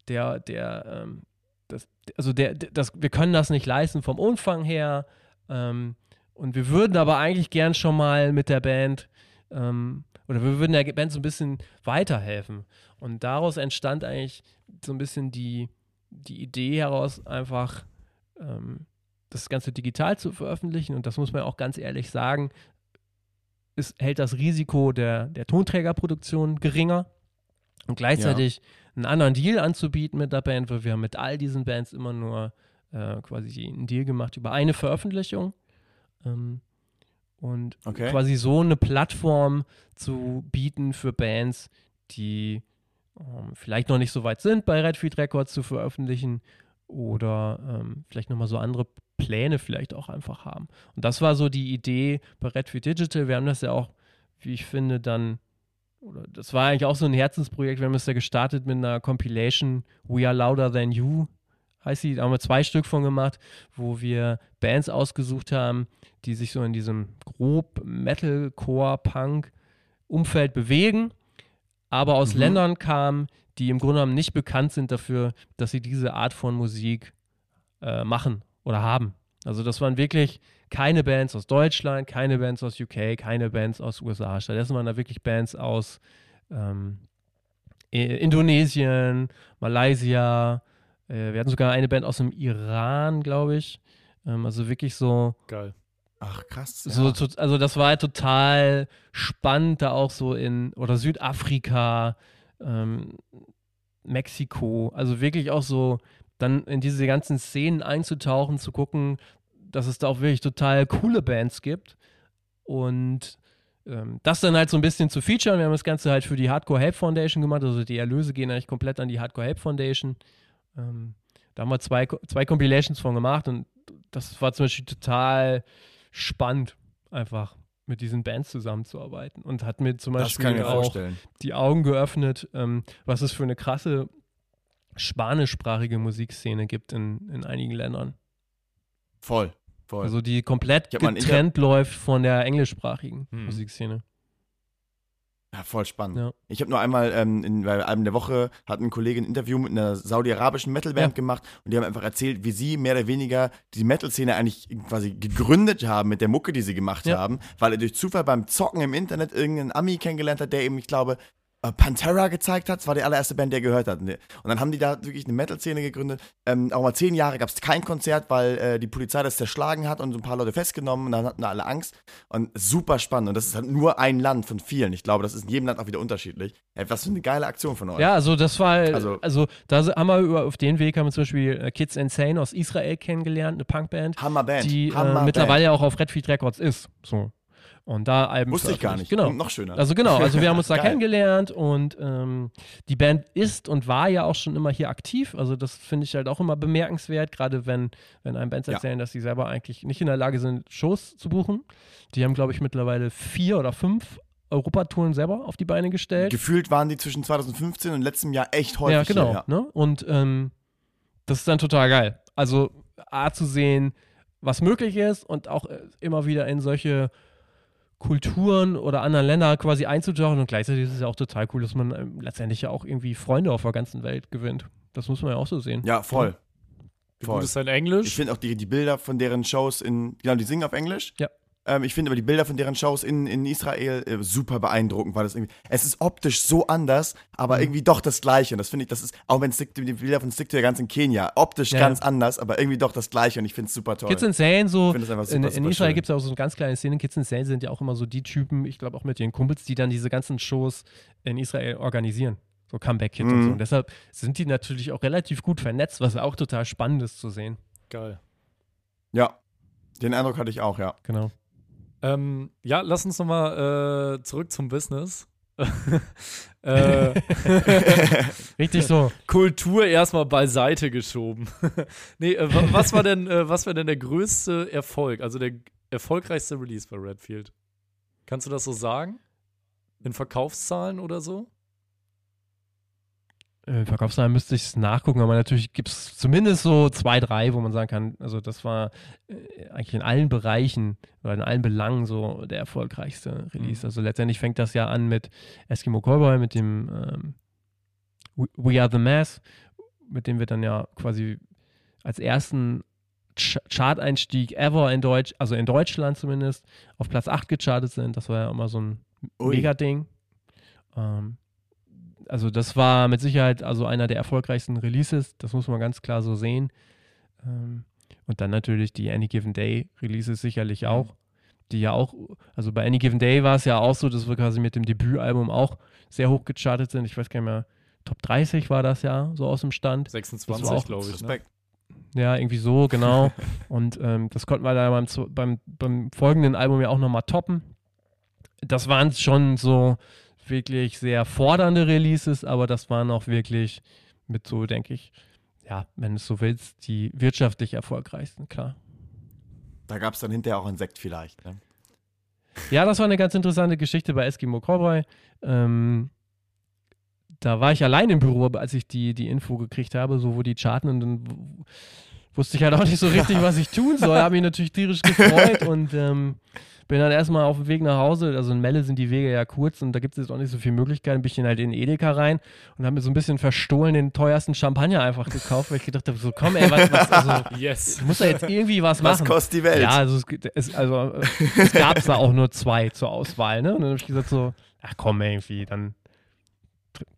der, der, ähm, das, also der, das, wir können das nicht leisten vom Umfang her. Ähm, und wir würden aber eigentlich gern schon mal mit der Band ähm, oder wir würden der Band so ein bisschen weiterhelfen. Und daraus entstand eigentlich so ein bisschen die, die Idee heraus, einfach ähm, das Ganze digital zu veröffentlichen. Und das muss man auch ganz ehrlich sagen, es hält das Risiko der, der Tonträgerproduktion geringer und gleichzeitig einen anderen Deal anzubieten mit der Band, weil wir haben mit all diesen Bands immer nur äh, quasi einen Deal gemacht über eine Veröffentlichung. Ähm, und Okay. quasi so eine Plattform zu bieten für Bands, die ähm, vielleicht noch nicht so weit sind, bei Redfield Records zu veröffentlichen oder ähm, vielleicht nochmal so andere Pläne vielleicht auch einfach haben. Und das war so die Idee bei Redfield Digital. Wir haben das ja auch, wie ich finde, dann, oder das war eigentlich auch so ein Herzensprojekt. Wir haben es ja gestartet mit einer Compilation We Are Louder Than You, heißt sie. Da haben wir zwei Stück von gemacht, wo wir Bands ausgesucht haben, die sich so in diesem grob Metalcore, Punk Umfeld bewegen, aber aus Mhm. Ländern kamen, die im Grunde genommen nicht bekannt sind dafür, dass sie diese Art von Musik äh, machen oder haben. Also das waren wirklich keine Bands aus Deutschland, keine Bands aus UK, keine Bands aus USA. Stattdessen waren da wirklich Bands aus ähm, Indonesien, Malaysia. Äh, wir hatten sogar eine Band aus dem Iran, glaube ich. Ähm, also wirklich so Geil. Ach, krass. so, ja. to- also das war halt total spannend, da auch so in, oder Südafrika, ähm, Mexiko, also wirklich auch so dann in diese ganzen Szenen einzutauchen, zu gucken, dass es da auch wirklich total coole Bands gibt und ähm, das dann halt so ein bisschen zu featuren. Wir haben das Ganze halt für die Hardcore Help Foundation gemacht, also die Erlöse gehen eigentlich komplett an die Hardcore Help Foundation. Ähm, da haben wir zwei, zwei Compilations von gemacht und das war zum Beispiel total spannend, einfach mit diesen Bands zusammenzuarbeiten und hat mir zum Beispiel auch vorstellen. die Augen geöffnet, ähm, was es für eine krasse spanischsprachige Musikszene gibt in, in einigen Ländern. Voll. Voll. Also die komplett getrennt läuft von der englischsprachigen Hm. Musikszene. Ja, voll spannend. Ja. Ich habe nur einmal ähm, in, bei Album der Woche hat ein Kollege ein Interview mit einer saudi-arabischen Metalband Ja. gemacht und die haben einfach erzählt, wie sie mehr oder weniger die Metal-Szene eigentlich quasi gegründet haben mit der Mucke, die sie gemacht Ja. haben, weil er durch Zufall beim Zocken im Internet irgendeinen Ami kennengelernt hat, der eben, ich glaube, Pantera gezeigt hat. Das war die allererste Band, die er gehört hat. Und dann haben die da wirklich eine Metal-Szene gegründet. Ähm, auch mal zehn Jahre gab es kein Konzert, weil äh, die Polizei das zerschlagen hat und so ein paar Leute festgenommen und dann hatten alle Angst. Und super spannend. Und das ist halt nur ein Land von vielen. Ich glaube, das ist in jedem Land auch wieder unterschiedlich. Ey, was für eine geile Aktion von euch. Ja, also das war, Also- also, da haben wir über, auf den Weg haben wir zum Beispiel äh, Kids Insane aus Israel kennengelernt, eine Punkband, Hammerband. die äh, Hammerband. mittlerweile auch auf Redfield Records ist. So. Und da Alben Wusste ich gar nicht. Genau. Noch schöner. Also genau, also wir haben uns da kennengelernt und ähm, die Band ist und war ja auch schon immer hier aktiv. Also das finde ich halt auch immer bemerkenswert, gerade wenn, wenn einem Bands Ja. erzählen, dass sie selber eigentlich nicht in der Lage sind, Shows zu buchen. Die haben, glaube ich, mittlerweile vier oder fünf Europatouren selber auf die Beine gestellt. Gefühlt waren die zwischen 2015 und letztem Jahr echt häufig ja, genau. hier. Ja. Ne? Und ähm, das ist dann total geil. Also A zu sehen, was möglich ist und auch äh, immer wieder in solche Kulturen oder anderen Länder quasi einzutauchen und gleichzeitig ist es ja auch total cool, dass man ähm, letztendlich ja auch irgendwie Freunde auf der ganzen Welt gewinnt. Das muss man ja auch so sehen. Ja, voll. Wie Voll. gut ist dein Ich Englisch? finde auch die, die Bilder von deren Shows in, genau, die singen auf Englisch. Ja. Ähm, ich finde aber die Bilder von deren Shows in, in Israel äh, super beeindruckend, weil das irgendwie, es ist optisch so anders, Mhm. aber irgendwie doch das Gleiche. Und das finde ich, das ist, auch wenn Stick, die Bilder von Stick to ganz in Kenia, optisch Ja, ganz anders, aber irgendwie doch das Gleiche und ich finde es super toll. Kids Insane, so Ich finde das einfach in, super, in super Israel gibt es ja auch so eine ganz kleine Szene. Kids Insane sind ja auch immer so die Typen, ich glaube auch mit ihren Kumpels, die dann diese ganzen Shows in Israel organisieren. So Comeback-Kids und so. Mhm. Und deshalb sind die natürlich auch relativ gut vernetzt, was auch total spannend ist zu sehen. Geil. Ja, den Eindruck hatte ich auch, ja. Genau. Ähm, ja, lass uns nochmal äh, zurück zum Business. äh, Richtig so. Kultur erstmal beiseite geschoben. nee, äh, wa- was war denn, äh, was war denn der größte Erfolg, also der erfolgreichste Release bei Redfield? Kannst du das so sagen? In Verkaufszahlen oder so? Äh, Verkaufszahlen müsste ich es nachgucken, aber natürlich gibt es zumindest so zwei, drei, wo man sagen kann, also das war äh, eigentlich in allen Bereichen oder in allen Belangen so der erfolgreichste Release. Mhm. Also letztendlich fängt das ja an mit Eskimo Callboy, mit dem ähm, We- We Are the Mass, mit dem wir dann ja quasi als ersten Ch Chart-Einstieg ever in Deutsch, also in Deutschland zumindest, auf Platz 8 gechartet sind. Das war ja immer so ein Ui. Mega-Ding. Ähm, also das war mit Sicherheit also einer der erfolgreichsten Releases, das muss man ganz klar so sehen. Ähm, und dann natürlich die Any Given Day Releases sicherlich auch, die ja auch, also bei Any Given Day war es ja auch so, dass wir quasi mit dem Debütalbum auch sehr hoch gechartet sind. Ich weiß gar nicht mehr, Top 30 war das ja, so aus dem Stand. 26, auch glaube ich. Ne? Respekt. Ja, irgendwie so, genau. und ähm, das konnten wir da beim, beim, beim folgenden Album ja auch nochmal toppen. Das waren schon so wirklich sehr fordernde Releases, aber das waren auch wirklich mit so, denke ich, ja, wenn du es so willst, die wirtschaftlich erfolgreichsten, klar. Da gab es dann hinterher auch einen Sekt vielleicht. Ne? Ja, das war eine ganz interessante Geschichte bei Eskimo Cowboy. Ähm, da war ich allein im Büro, als ich die, die Info gekriegt habe, so wo die charten und dann wusste ich halt auch nicht so richtig, was ich tun soll. Habe mich natürlich tierisch gefreut und ähm, bin dann erstmal auf dem Weg nach Hause. Also in Melle sind die Wege ja kurz und da gibt es jetzt auch nicht so viele Möglichkeiten. Bin ich dann halt in Edeka rein und habe mir so ein bisschen verstohlen den teuersten Champagner einfach gekauft, weil ich gedacht habe, so komm ey, was, was also, Yes. ich muss da jetzt irgendwie was Was machen. kostet die Welt? Ja, also es, es, also, es gab da auch nur zwei zur Auswahl, ne? Und dann habe ich gesagt so, ach komm irgendwie, dann,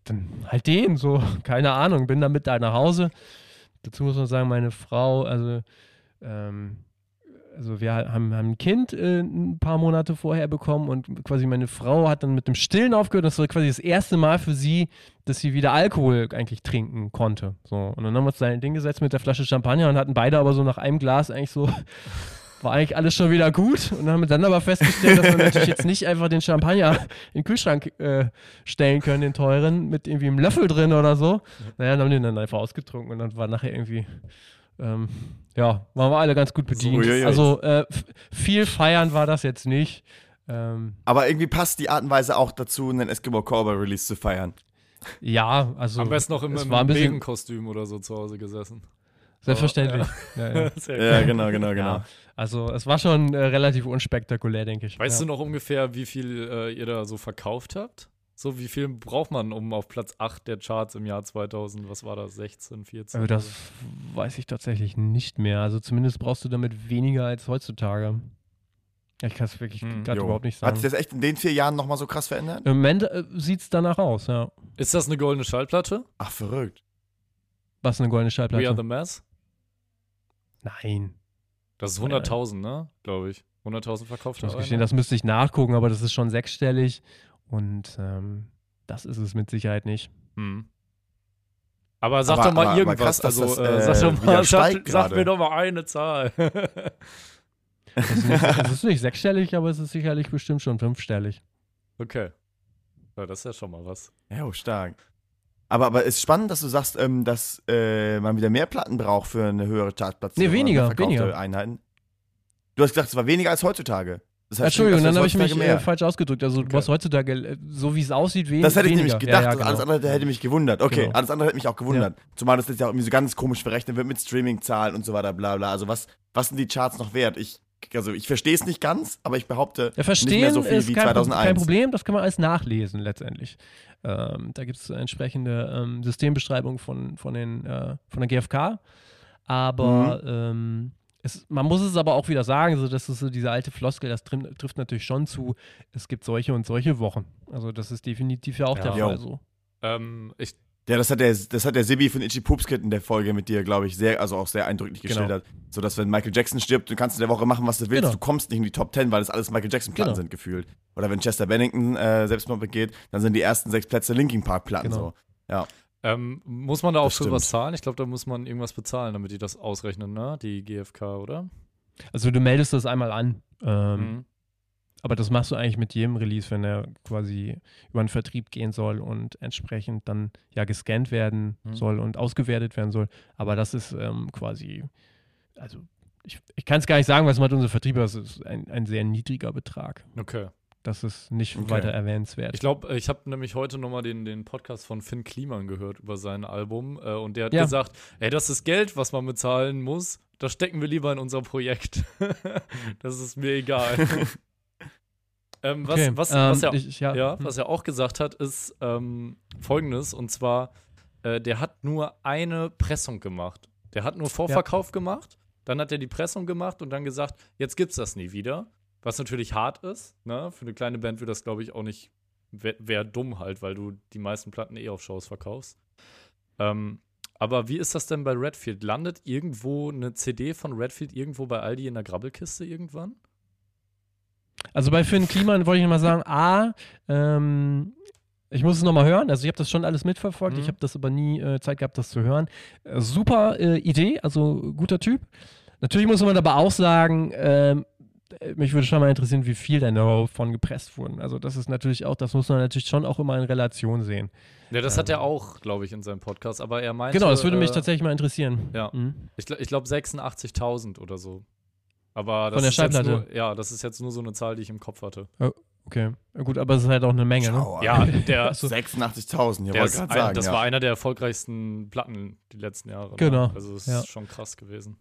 dann halt den, so, keine Ahnung, bin dann mit da nach Hause. Dazu muss man sagen, meine Frau, also, ähm, also wir haben, haben ein Kind äh, ein paar Monate vorher bekommen und quasi meine Frau hat dann mit dem Stillen aufgehört. Das war quasi das erste Mal für sie, dass sie wieder Alkohol eigentlich trinken konnte. So. Und dann haben wir uns da ein Ding gesetzt mit der Flasche Champagner und hatten beide aber so nach einem Glas eigentlich so, war eigentlich alles schon wieder gut. Und dann haben wir dann aber festgestellt, dass wir natürlich jetzt nicht einfach den Champagner in den Kühlschrank äh, stellen können, den teuren, mit irgendwie einem Löffel drin oder so. Naja, dann haben wir den dann einfach ausgetrunken und dann war nachher irgendwie ähm, ja, waren wir alle ganz gut bedient. uiuiui. also äh, viel feiern war das jetzt nicht. Ähm, Aber irgendwie passt die Art und Weise auch dazu, einen Eskimo Cowboy Release zu feiern. ja, also Am besten noch im, es im Regenkostüm oder so zu Hause gesessen. selbstverständlich. Ja. Ja, Sehr Ja, cool. genau, genau, genau. Ja. Also es war schon äh, relativ unspektakulär, denke ich. Weißt ja. du noch ungefähr, wie viel äh, ihr da so verkauft habt? So, wie viel braucht man, um auf Platz 8 der Charts im Jahr 2000, was war das, 16, 14? Äh, Das weiß ich tatsächlich nicht mehr. Also zumindest brauchst du damit weniger als heutzutage. Ich kann es wirklich Hm, gerade überhaupt nicht Hat sagen. sich das echt in den vier Jahren nochmal so krass verändert? Im Moment äh, sieht es danach aus, ja. Ist das eine goldene Schallplatte? Ach, verrückt. Was eine goldene We Are Schallplatte? the Mass? Nein. Das ist Nein, 100.000, ne? Glaube ich. 100.000 verkauft. Ich muss gestehen, das müsste ich nachgucken, aber das ist schon sechsstellig. Und ähm, das ist es mit Sicherheit nicht. Hm. Aber sag Aber- doch mal aber- aber irgendwas. krass, dass also, das, äh, äh, sag, doch mal, sag, sag mir doch mal eine Zahl. Es ist, nicht, es ist nicht sechsstellig, aber es ist sicherlich bestimmt schon fünfstellig. okay. Ja, das ist ja schon mal was. Ja, oh, stark. Aber, aber ist spannend, dass du sagst, ähm, dass äh, man wieder mehr Platten braucht für eine höhere Chartplatzierung. Nee, weniger, oder verkaufte weniger. Einheiten. Du hast gesagt, es war weniger als heutzutage. Das heißt, Entschuldigung, dann habe ich mich äh, falsch ausgedrückt. Also du Okay. hast heutzutage, äh, so wie es aussieht, wen Das hätte ich weniger. nämlich gedacht. Ja, ja, und Alles genau. andere hätte mich gewundert. Okay, Genau. alles andere hätte mich auch gewundert. Zumal das jetzt ja auch irgendwie so ganz komisch verrechnet wird mit Streaming-Zahlen und so weiter, bla bla. Also was, was sind die Charts noch wert? Ich, also ich verstehe es nicht ganz, aber ich behaupte Ja, nicht mehr so viel ist wie kein, Pro- 2001. kein Problem, das kann man alles nachlesen letztendlich. Ähm, da gibt es entsprechende ähm, Systembeschreibungen von, von, den, äh, von der GfK. Aber Mhm. ähm, es, man muss es aber auch wieder sagen, so, das ist so diese alte Floskel, das trim, trifft natürlich schon zu, es gibt solche und solche Wochen. Also das ist definitiv ja auch Ja. der. Fall so. Ähm, ich, Ja, das hat der, das hat der Sibi von Itchy Poopskit in der Folge mit dir, glaube ich, sehr, also auch sehr eindrücklich Genau. geschildert. So dass wenn Michael Jackson stirbt, du kannst in der Woche machen, was du willst, Genau. du kommst nicht in die Top 10, weil das alles Michael Jackson Platten Genau. sind gefühlt. Oder wenn Chester Bennington äh, Selbstmord begeht, dann sind die ersten sechs Plätze Linkin Park Platten Genau. Ähm, muss man da auch Das für stimmt. was zahlen? Ich glaube, da muss man irgendwas bezahlen, damit die das ausrechnen, ne? Die GfK, oder? Also du meldest das einmal an. Ähm, Mhm. Aber das machst du eigentlich mit jedem Release, wenn er quasi über den Vertrieb gehen soll und entsprechend dann ja gescannt werden Mhm. soll und ausgewertet werden soll. Aber das ist ähm, quasi, also ich, ich kann es gar nicht sagen, was macht unser Vertrieb, aber es ist ein, ein sehr niedriger Betrag. Okay. Das ist nicht Okay. weiter erwähnenswert. Ich glaube, ich habe nämlich heute nochmal den, den Podcast von Finn Kliman gehört über sein Album äh, und der hat Ja. gesagt, ey, das ist Geld, was man bezahlen muss, das stecken wir lieber in unser Projekt. das ist mir egal. ähm, was, Okay, was, ähm, was, er, ich- ja, ja, hm. was er auch gesagt hat, ist ähm, folgendes, und zwar, äh, der hat nur eine Pressung gemacht. Der hat nur Vorverkauf gemacht, dann hat er die Pressung gemacht und dann gesagt, jetzt gibt's das nie wieder. Was natürlich hart ist, ne? Für eine kleine Band wird das, glaube ich, auch nicht, wäre wär dumm halt, weil du die meisten Platten eh auf Shows verkaufst. Ähm, aber wie ist das denn bei Redfield? Landet irgendwo eine CD von Redfield irgendwo bei Aldi in der Grabbelkiste irgendwann? Also bei Finn Kliman wollte ich nochmal sagen, A, ähm, ich muss es nochmal hören. Also ich habe das schon alles mitverfolgt. Mhm. Ich habe das aber nie äh, Zeit gehabt, das zu hören. Äh, super äh, Idee, also guter Typ. Natürlich muss man aber auch sagen, ähm, äh, mich würde schon mal interessieren, wie viel denn davon gepresst wurden. Also das ist natürlich auch, das muss man natürlich schon auch immer in Relation sehen. Ja, das hat er auch, glaube ich, in seinem Podcast, aber er meinte. Genau, das würde mich äh, tatsächlich mal interessieren. Ja. Mhm. Ich, ich glaube 86.000 oder so. Aber das Von der Schallplatte? nur, ja, das ist jetzt nur so eine Zahl, die ich im Kopf hatte. Okay, ja, gut, aber es ist halt auch eine Menge, ne? Ja, der, 86.000, ja, wollte gerade sagen. das ja. war einer der erfolgreichsten Platten die letzten Jahre. ne? Genau, Also es ja. ist schon krass gewesen.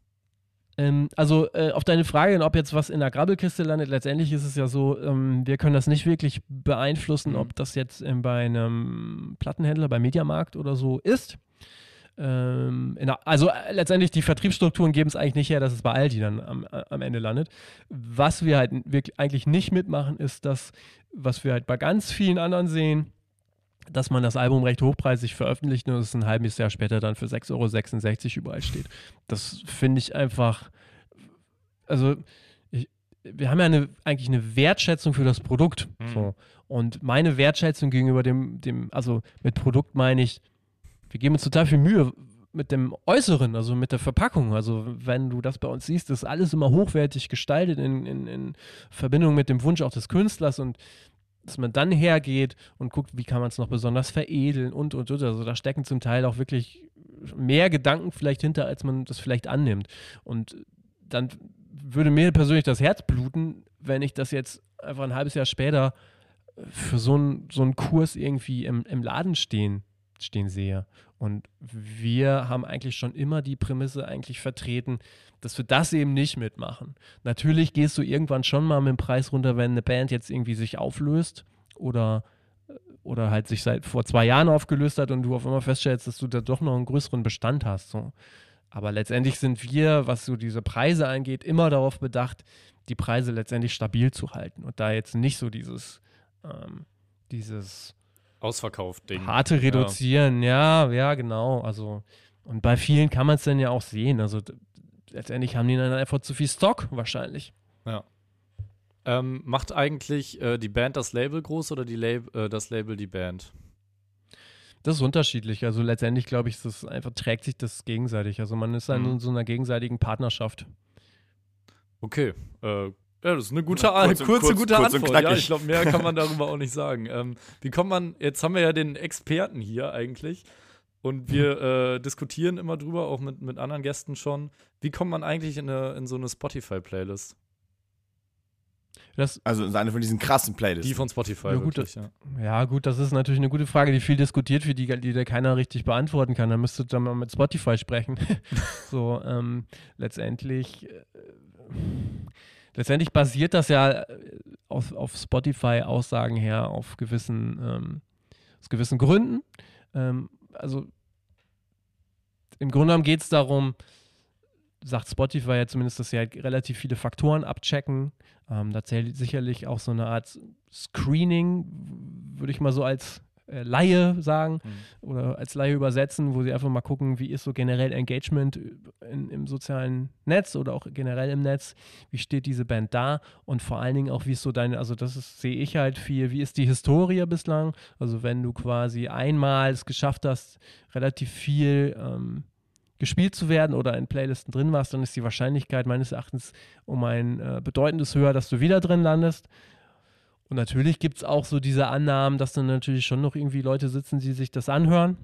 Ähm, also äh, auf deine Frage, ob jetzt was in der Grabbelkiste landet, letztendlich ist es ja so, ähm, wir können das nicht wirklich beeinflussen, Mhm. ob das jetzt ähm, bei einem Plattenhändler, bei Mediamarkt oder so ist. Ähm, der, also äh, letztendlich die Vertriebsstrukturen geben es eigentlich nicht her, dass es bei Aldi dann am, am Ende landet. Was wir halt wirklich eigentlich nicht mitmachen, ist das, was wir halt bei ganz vielen anderen sehen, dass man das Album recht hochpreisig veröffentlicht und es ein halbes Jahr später dann für 6,66 Euro überall steht. Das finde ich einfach, also ich, wir haben ja eine, eigentlich eine Wertschätzung für das Produkt. Mhm. So. Und meine Wertschätzung gegenüber dem, dem, also mit Produkt meine ich, wir geben uns total viel Mühe mit dem Äußeren, also mit der Verpackung. Also wenn du das bei uns siehst, ist alles immer hochwertig gestaltet in, in, in Verbindung mit dem Wunsch auch des Künstlers und dass man dann hergeht und guckt, wie kann man es noch besonders veredeln und und und. Also da stecken zum Teil auch wirklich mehr Gedanken vielleicht hinter, als man das vielleicht annimmt. Und dann würde mir persönlich das Herz bluten, wenn ich das jetzt einfach ein halbes Jahr später für so einen so Kurs irgendwie im, im Laden stehen, stehen sehe. Und wir haben eigentlich schon immer die Prämisse eigentlich vertreten, dass wir das eben nicht mitmachen. Natürlich gehst du irgendwann schon mal mit dem Preis runter, wenn eine Band jetzt irgendwie sich auflöst oder, oder halt sich seit vor zwei Jahren aufgelöst hat und du auf einmal feststellst, dass du da doch noch einen größeren Bestand hast. So. Aber letztendlich sind wir, was so diese Preise angeht, immer darauf bedacht, die Preise letztendlich stabil zu halten und da jetzt nicht so dieses, ähm, dieses Ausverkauft Ding. harte Reduzieren, ja. ja, genau. Also, und bei vielen kann man es dann ja auch sehen. Also letztendlich haben die dann einfach zu viel Stock wahrscheinlich. Ähm, macht eigentlich äh, die Band das Label groß oder die Lab äh, das Label die Band? Das ist unterschiedlich. Also letztendlich glaube ich, das einfach trägt sich das gegenseitig. Also man ist dann Mhm. in so einer gegenseitigen Partnerschaft. Okay. Äh, ja, das ist eine gute, Ja, An- kurz und- kurze, kurz- gute kurz und Antwort. Ja, ich glaube, mehr kann man darüber auch nicht sagen. Ähm, wie kommt man, jetzt haben wir ja den Experten hier eigentlich und wir äh, diskutieren immer drüber, auch mit, mit anderen Gästen schon. Wie kommt man eigentlich in, eine, in so eine Spotify-Playlist? Das, Also in eine von diesen krassen Playlists. Die von Spotify, Ja, gut, wirklich, ja. ja, gut, das ist natürlich eine gute Frage, die viel diskutiert wird, die, die da keiner richtig beantworten kann. Da müsstet ihr mal mit Spotify sprechen. so, ähm, letztendlich, äh, letztendlich basiert das ja äh, auf, auf Spotify-Aussagen her auf gewissen, ähm, aus gewissen Gründen. Ähm, also im Grunde genommen geht es darum, sagt Spotify ja zumindest, dass sie halt relativ viele Faktoren abchecken. Ähm, da zählt sicherlich auch so eine Art Screening, würde ich mal so als äh, Laie sagen Mhm. oder als Laie übersetzen, wo sie einfach mal gucken, wie ist so generell Engagement in, im sozialen Netz oder auch generell im Netz, wie steht diese Band da und vor allen Dingen auch, wie ist so deine, also das ist, sehe ich halt viel, wie ist die Historie bislang, also wenn du quasi einmal es geschafft hast, relativ viel ähm, gespielt zu werden oder in Playlisten drin warst, dann ist die Wahrscheinlichkeit meines Erachtens um ein äh, bedeutendes höher, dass du wieder drin landest. Und natürlich gibt es auch so diese Annahmen, dass dann natürlich schon noch irgendwie Leute sitzen, die sich das anhören.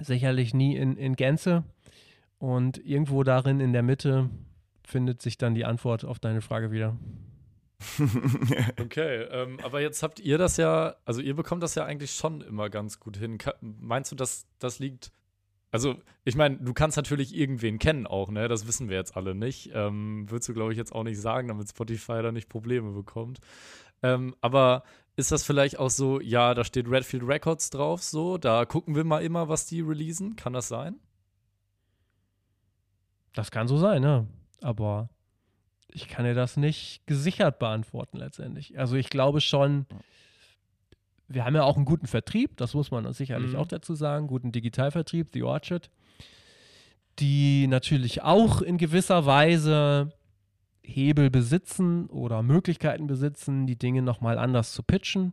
Sicherlich nie in, in Gänze. Und irgendwo darin in der Mitte findet sich dann die Antwort auf deine Frage wieder. Okay, ähm, aber jetzt habt ihr das ja, also ihr bekommt das ja eigentlich schon immer ganz gut hin. Ka meinst du, dass das liegt? Also, ich meine, du kannst natürlich irgendwen kennen auch, ne? Das wissen wir jetzt alle nicht. Ähm, würdest du, glaube ich, jetzt auch nicht sagen, damit Spotify da nicht Probleme bekommt. Ähm, aber ist das vielleicht auch so, ja, da steht Redfield Records drauf, so, da gucken wir mal immer, was die releasen? Kann das sein? Das kann so sein, ne? Aber ich kann dir das nicht gesichert beantworten letztendlich. Also ich glaube schon, wir haben ja auch einen guten Vertrieb, das muss man sicherlich Mhm. auch dazu sagen, guten Digitalvertrieb, The Orchard, die natürlich auch in gewisser Weise Hebel besitzen oder Möglichkeiten besitzen, die Dinge nochmal anders zu pitchen.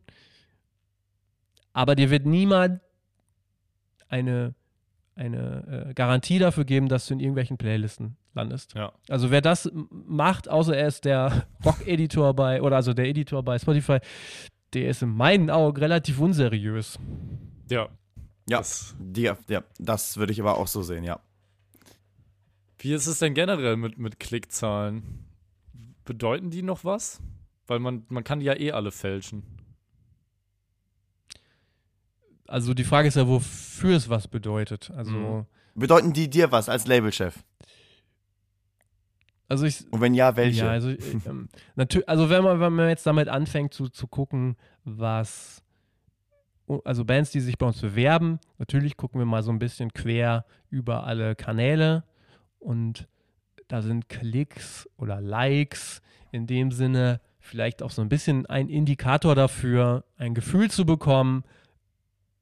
Aber dir wird niemand eine, eine äh, Garantie dafür geben, dass du in irgendwelchen Playlisten landest. Ja. Also wer das macht, außer er ist der Rock-Editor bei, oder also der Editor bei Spotify, der ist in meinen Augen relativ unseriös. Ja. Ja. Das, Die, ja, das würde ich aber auch so sehen, ja. wie ist es denn generell mit, mit Klickzahlen? Bedeuten die noch was? Weil man, man kann die ja eh alle fälschen. Also die Frage ist ja, wofür es was bedeutet. Also, Mhm. Bedeuten die dir was als Labelchef? also ich, Und wenn ja, welche? Ja, also, äh, ähm, also wenn man, wenn man jetzt damit anfängt zu, zu gucken, was, also Bands, die sich bei uns bewerben, natürlich gucken wir mal so ein bisschen quer über alle Kanäle und da sind Klicks oder Likes in dem Sinne vielleicht auch so ein bisschen ein Indikator dafür, ein Gefühl zu bekommen,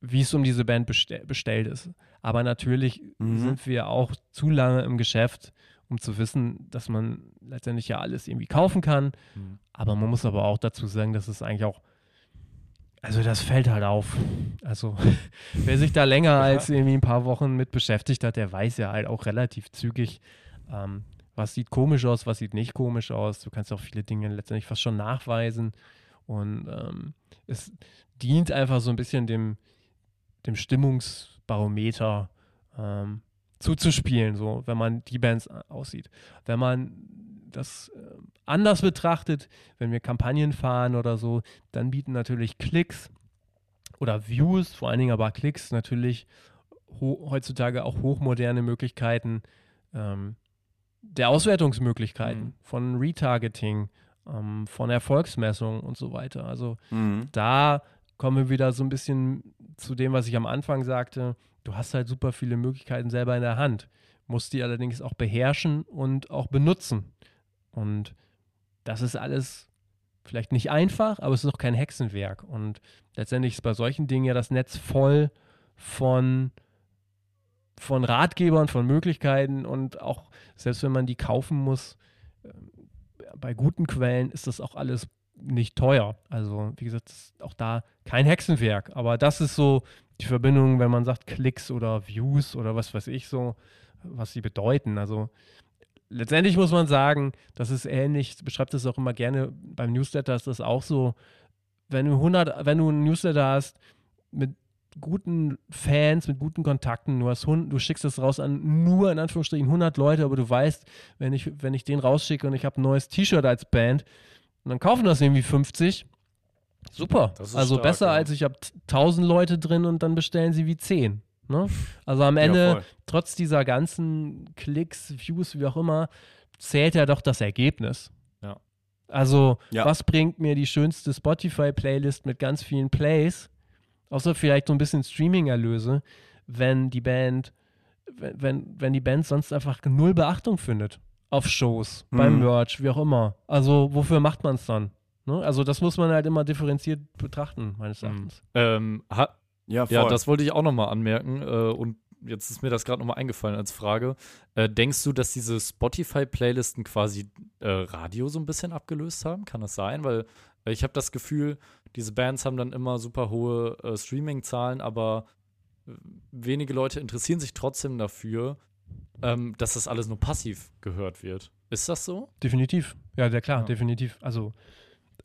wie es um diese Band bestell bestellt ist. Aber natürlich Mhm. sind wir auch zu lange im Geschäft, um zu wissen, dass man letztendlich ja alles irgendwie kaufen kann. Mhm. Aber man muss aber auch dazu sagen, dass es eigentlich auch, also das fällt halt auf. Also wer sich da länger als irgendwie ein paar Wochen mit beschäftigt hat, der weiß ja halt auch relativ zügig, ähm, was sieht komisch aus, was sieht nicht komisch aus. Du kannst auch viele Dinge letztendlich fast schon nachweisen. Und ähm, es dient einfach so ein bisschen dem, dem Stimmungsbarometer ähm, zuzuspielen, so wenn man die Bands a- aussieht. Wenn man das äh, anders betrachtet, wenn wir Kampagnen fahren oder so, dann bieten natürlich Klicks oder Views, vor allen Dingen aber Klicks, natürlich heutzutage auch hochmoderne Möglichkeiten ähm, der Auswertungsmöglichkeiten, Mhm. von Retargeting, ähm, von Erfolgsmessung und so weiter. Also Mhm. da kommen wir wieder so ein bisschen zu dem, was ich am Anfang sagte. Du hast halt super viele Möglichkeiten selber in der Hand, musst die allerdings auch beherrschen und auch benutzen. Und das ist alles vielleicht nicht einfach, aber es ist auch kein Hexenwerk. Und letztendlich ist bei solchen Dingen ja das Netz voll von, von Ratgebern, von Möglichkeiten und auch, selbst wenn man die kaufen muss, ähm, bei guten Quellen ist das auch alles nicht teuer. Also, wie gesagt, auch da kein Hexenwerk. Aber das ist so die Verbindung, wenn man sagt Klicks oder Views oder was weiß ich so, was sie bedeuten. Also, letztendlich muss man sagen, das ist ähnlich, beschreibt es auch immer gerne beim Newsletter, ist das auch so, wenn du 100, wenn du einen Newsletter hast mit guten Fans, mit guten Kontakten, du, hast 100, du schickst das raus an nur in Anführungsstrichen 100 Leute, aber du weißt, wenn ich, wenn ich den rausschicke und ich habe ein neues T-Shirt als Band, dann kaufen das irgendwie 50. Super. Das ist Also stark, besser ja. als ich habe 1000 Leute drin und dann bestellen sie wie 10. Ne? Also am Ende, Ja, trotz dieser ganzen Klicks, Views, wie auch immer, zählt ja doch das Ergebnis. Ja. Also, was bringt mir die schönste Spotify-Playlist mit ganz vielen Plays, außer vielleicht so ein bisschen Streaming-Erlöse, wenn die Band, wenn, wenn, wenn die Band sonst einfach null Beachtung findet auf Shows, beim Mhm. Merch, wie auch immer. Also, wofür macht man es dann? Ne? Also, das muss man halt immer differenziert betrachten, meines Mhm. Erachtens. Ähm, ha Ja, voll. ja, das wollte ich auch nochmal anmerken. Äh, und jetzt ist mir das gerade nochmal eingefallen als Frage. Äh, denkst du, dass diese Spotify-Playlisten quasi äh, Radio so ein bisschen abgelöst haben? Kann das sein? Weil äh, ich habe das Gefühl, diese Bands haben dann immer super hohe äh, Streaming-Zahlen, aber äh, wenige Leute interessieren sich trotzdem dafür, ähm, dass das alles nur passiv gehört wird. Ist das so? Definitiv. Ja, ja klar, Ja. definitiv. Also,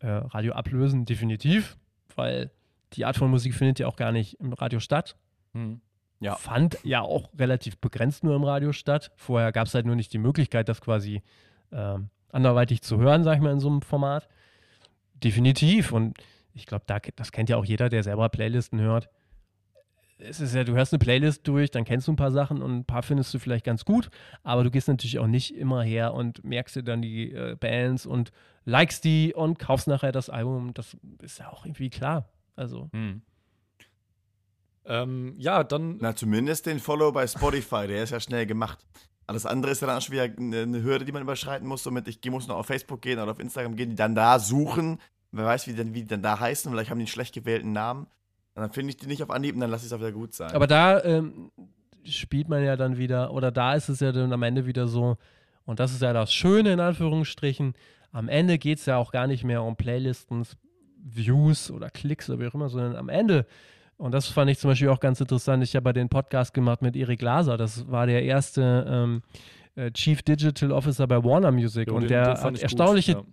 äh, Radio ablösen, definitiv, weil die Art von Musik findet ja auch gar nicht im Radio statt. Hm. Ja. Fand ja auch relativ begrenzt nur im Radio statt. Vorher gab es halt nur nicht die Möglichkeit, das quasi ähm, anderweitig zu hören, sag ich mal, in so einem Format. Definitiv. Und ich glaube, da, das kennt ja auch jeder, der selber Playlisten hört. Es ist ja, du hörst eine Playlist durch, dann kennst du ein paar Sachen und ein paar findest du vielleicht ganz gut, aber du gehst natürlich auch nicht immer her und merkst dir dann die äh, Bands und likest die und kaufst nachher das Album. Das ist ja auch irgendwie klar. Also, Hm. Ähm, ja, dann Na, zumindest den Follow bei Spotify, der ist ja schnell gemacht. Alles andere ist ja dann schon wieder eine Hürde, die man überschreiten muss. Somit, ich muss noch auf Facebook gehen oder auf Instagram gehen, die dann da suchen. Wer weiß, wie die, denn, wie die dann da heißen. Vielleicht haben die einen schlecht gewählten Namen. Und dann finde ich die nicht auf Anhieb und dann lasse ich es auch wieder gut sein. Aber da ähm, spielt man ja dann wieder, oder da ist es ja dann am Ende wieder so, und das ist ja das Schöne in Anführungsstrichen, am Ende geht es ja auch gar nicht mehr um Playlisten, Views oder Klicks oder wie auch immer, sondern am Ende, und das fand ich zum Beispiel auch ganz interessant, ich habe ja den Podcast gemacht mit Erik Laser, das war der erste ähm, äh, Chief Digital Officer bei Warner Music. Jo, und den- der den erstaunliche, gut,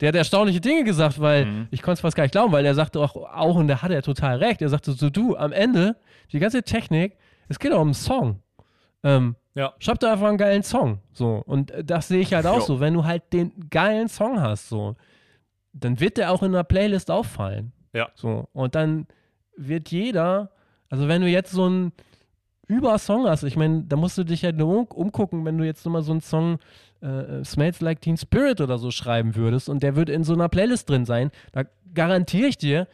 der hat erstaunliche Dinge gesagt, weil Mhm. ich konnte es fast gar nicht glauben, weil er sagte auch, auch, und da hat er total recht, er sagte so, du, am Ende, die ganze Technik, es geht auch um einen Song. Ähm, Ja. Schreib doch einfach einen geilen Song. So. Und das sehe ich halt auch Jo. so. Wenn du halt den geilen Song hast, so, dann wird der auch in einer Playlist auffallen. Ja. So. Und dann wird jeder, also wenn du jetzt so einen Übersong hast, ich meine, da musst du dich halt nur um, umgucken, wenn du jetzt nochmal so einen Song äh, Smells Like Teen Spirit oder so schreiben würdest und der würde in so einer Playlist drin sein, da garantiere ich dir,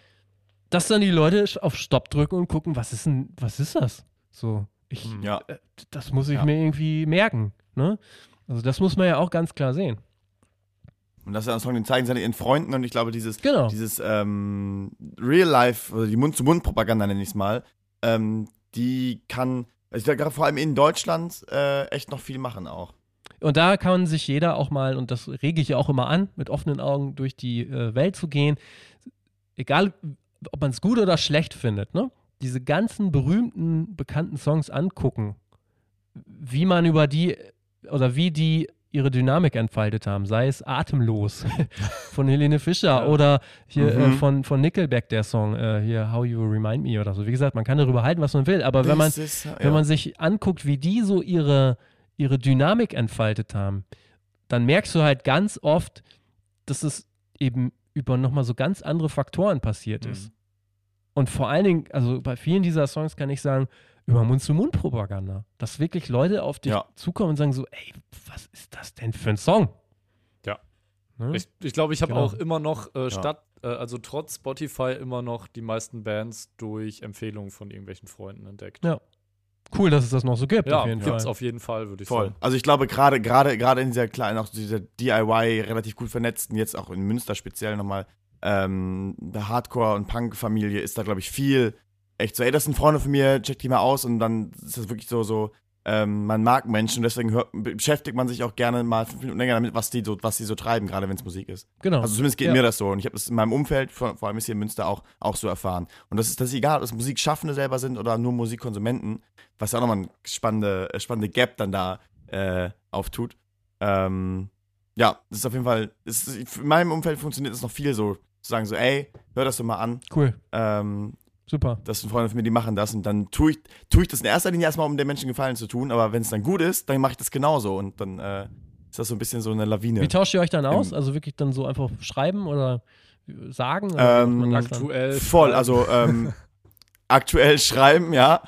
dass dann die Leute auf Stopp drücken und gucken, was ist denn, was ist das? So, ich. Ja. äh, das muss ich Ja. mir irgendwie merken. Ne? Also das muss man ja auch ganz klar sehen. Und das ist ja ein Song, den zeigen sie ihren Freunden und ich glaube, dieses, Genau. dieses ähm, Real Life, oder die Mund-zu-Mund-Propaganda nenne ich es mal, ähm, die kann, also ich glaube, gerade vor allem in Deutschland äh, echt noch viel machen auch. Und da kann sich jeder auch mal, und das rege ich ja auch immer an, mit offenen Augen durch die äh, Welt zu gehen, egal ob man es gut oder schlecht findet, ne? diese ganzen berühmten, bekannten Songs angucken, wie man über die oder wie die ihre Dynamik entfaltet haben, sei es Atemlos von Helene Fischer Ja. oder hier äh, Mhm. von, von Nickelback der Song, äh, hier How You Remind Me oder so. Wie gesagt, man kann darüber halten, was man will, aber wenn man, ist, ja. wenn man sich anguckt, wie die so ihre, ihre Dynamik entfaltet haben, dann merkst du halt ganz oft, dass es eben über nochmal so ganz andere Faktoren passiert ist. Mhm. Und vor allen Dingen, also bei vielen dieser Songs kann ich sagen, über Mund-zu-Mund-Propaganda. Dass wirklich Leute auf dich Ja. zukommen und sagen so, ey, was ist das denn für ein Song? Ja. Ne? Ich glaube, ich, glaub, ich habe Genau. auch immer noch äh, statt, äh, also trotz Spotify immer noch die meisten Bands durch Empfehlungen von irgendwelchen Freunden entdeckt. Ja, Cool, dass es das noch so gibt, Ja, auf jeden gibt's Fall. auf jeden Fall, würde ich Voll. sagen. Also ich glaube, gerade gerade gerade in dieser kleinen, auch dieser DIY relativ gut vernetzten, jetzt auch in Münster speziell nochmal, ähm, der Hardcore- und Punk-Familie ist da, glaube ich, viel echt so, ey, das sind Freunde von mir, check die mal aus und dann ist das wirklich so, so, ähm, man mag Menschen und deswegen hört, beschäftigt man sich auch gerne mal fünf Minuten länger damit, was die so, was die so treiben, gerade wenn es Musik ist. Genau. Also zumindest geht Ja. mir das so. Und ich habe das in meinem Umfeld, vor, vor allem ist hier in Münster auch, auch so erfahren. Und das ist, das ist egal, ob es Musikschaffende selber sind oder nur Musikkonsumenten, was ja auch nochmal eine spannende, äh, spannende Gap dann da äh, auftut. Ähm, ja, das ist auf jeden Fall, ist, in meinem Umfeld funktioniert es noch viel so, zu sagen so, ey, hör das doch mal an. cool. Ähm, Super. das sind Freunde von mir, die machen das und dann tue ich, tue ich das in erster Linie erstmal, um den Menschen Gefallen zu tun, aber wenn es dann gut ist, dann mache ich das genauso und dann äh, ist das so ein bisschen so eine Lawine. Wie tauscht ihr euch dann aus? Also wirklich dann so einfach schreiben oder sagen? Oder Ähm? Aktuell. Voll, also ähm, aktuell schreiben, ja.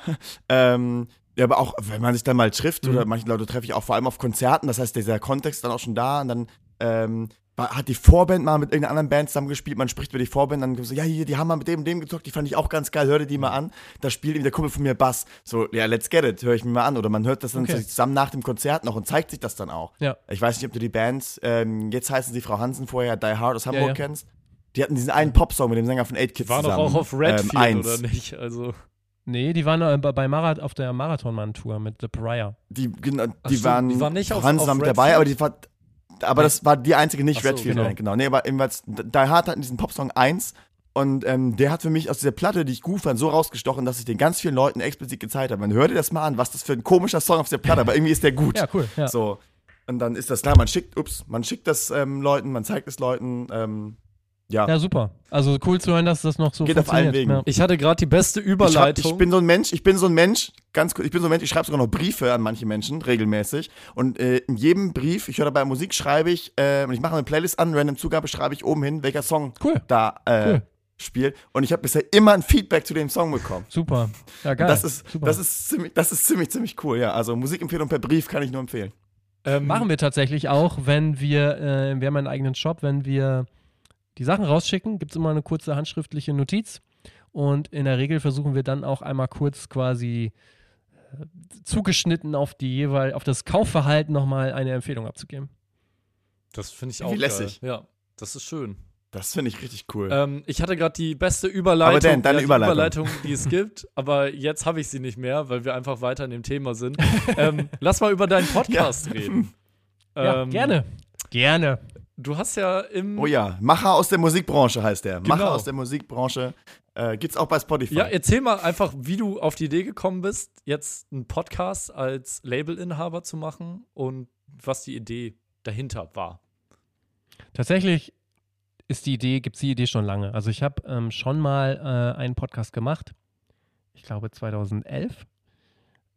Ähm, ja, aber auch, wenn man sich dann mal trifft, Mhm. oder manche Leute treffe ich auch vor allem auf Konzerten, das heißt, dieser Kontext ist dann auch schon da und dann ähm, hat die Vorband mal mit irgendeiner anderen Band zusammen gespielt, man spricht über die Vorband, dann so, ja, hier, die haben mal mit dem und dem gezockt, die fand ich auch ganz geil, hör dir die mal an. Da spielt eben der Kumpel von mir Bass. So, ja, let's get it, höre ich mir mal an. Oder man hört das dann Okay. zusammen nach dem Konzert noch und zeigt sich das dann auch. Ja. Ich weiß nicht, ob du die Bands, ähm, jetzt heißen sie Frau Hansen, vorher Die Hard aus Hamburg ja. kennst. Die hatten diesen einen Popsong mit dem Sänger von 8 Kids Die waren doch zusammen. auch auf Redfield, ähm, eins. oder nicht? Also, Nee, die waren äh, bei Marath auf der Marathonmann-Tour mit The Pariah. Die, genau, die, so, waren, die waren nicht auf- Franz auf war Redfield? dabei, aber die war, aber das war die einzige nicht so, Redfield genau. Genau. Nee, aber ebenfalls, Die Hard hatten diesen Popsong 1 und ähm, der hat für mich aus dieser Platte, die ich gut fand, so rausgestochen, dass ich den ganz vielen Leuten explizit gezeigt habe. Man hört dir das mal an, was das für ein komischer Song auf der Platte, aber irgendwie ist der gut. Ja, cool. Ja. So. Und dann ist das klar, man schickt, ups, man schickt das ähm, Leuten, man zeigt es Leuten, ähm, ja. ja, super. Also cool zu hören, dass das noch so Geht auf allen funktioniert. Wegen. Ja. ich hatte gerade die beste Ich, schreib, Überleitung. ich bin so ein Mensch, ich bin so ein Mensch, ganz kurz, ich bin so ein Mensch, ich schreibe sogar noch Briefe an manche Menschen, regelmäßig. Und äh, in jedem Brief, ich höre dabei Musik, schreibe ich, äh, und ich mache eine Playlist an, random Zugabe schreibe ich oben hin, welcher Song Cool. da äh, Cool. spielt. Und ich habe bisher immer ein Feedback zu dem Song bekommen. Super. Ja, geil. Das ist, super. das, ist ziemlich, das ist ziemlich, ziemlich cool, ja. Also Musikempfehlung per Brief kann ich nur empfehlen. ähm, Machen wir tatsächlich auch, wenn wir, äh, wir haben einen eigenen Shop, wenn wir die Sachen rausschicken, gibt es immer eine kurze handschriftliche Notiz. Und in der Regel versuchen wir dann auch einmal kurz quasi äh, zugeschnitten auf die jeweil, auf das Kaufverhalten nochmal eine Empfehlung abzugeben. Das finde ich Wie auch lässig. geil. Ja, das ist schön. Das finde ich richtig cool. Ähm, ich hatte gerade die beste Überleitung, Aber Dan, deine die Überleitung. die es gibt, aber jetzt habe ich sie nicht mehr, weil wir einfach weiter in dem Thema sind. ähm, lass mal über deinen Podcast reden. Ja, Ähm, gerne. Gerne. Du hast ja im. oh ja, Macher aus der Musikbranche heißt der. Macher Genau. aus der Musikbranche. Äh, gibt's auch bei Spotify. Ja, erzähl mal einfach, wie du auf die Idee gekommen bist, jetzt einen Podcast als Labelinhaber zu machen und was die Idee dahinter war. Tatsächlich ist die Idee, gibt es die Idee schon lange. Also ich habe ähm, schon mal äh, einen Podcast gemacht, ich glaube 2011.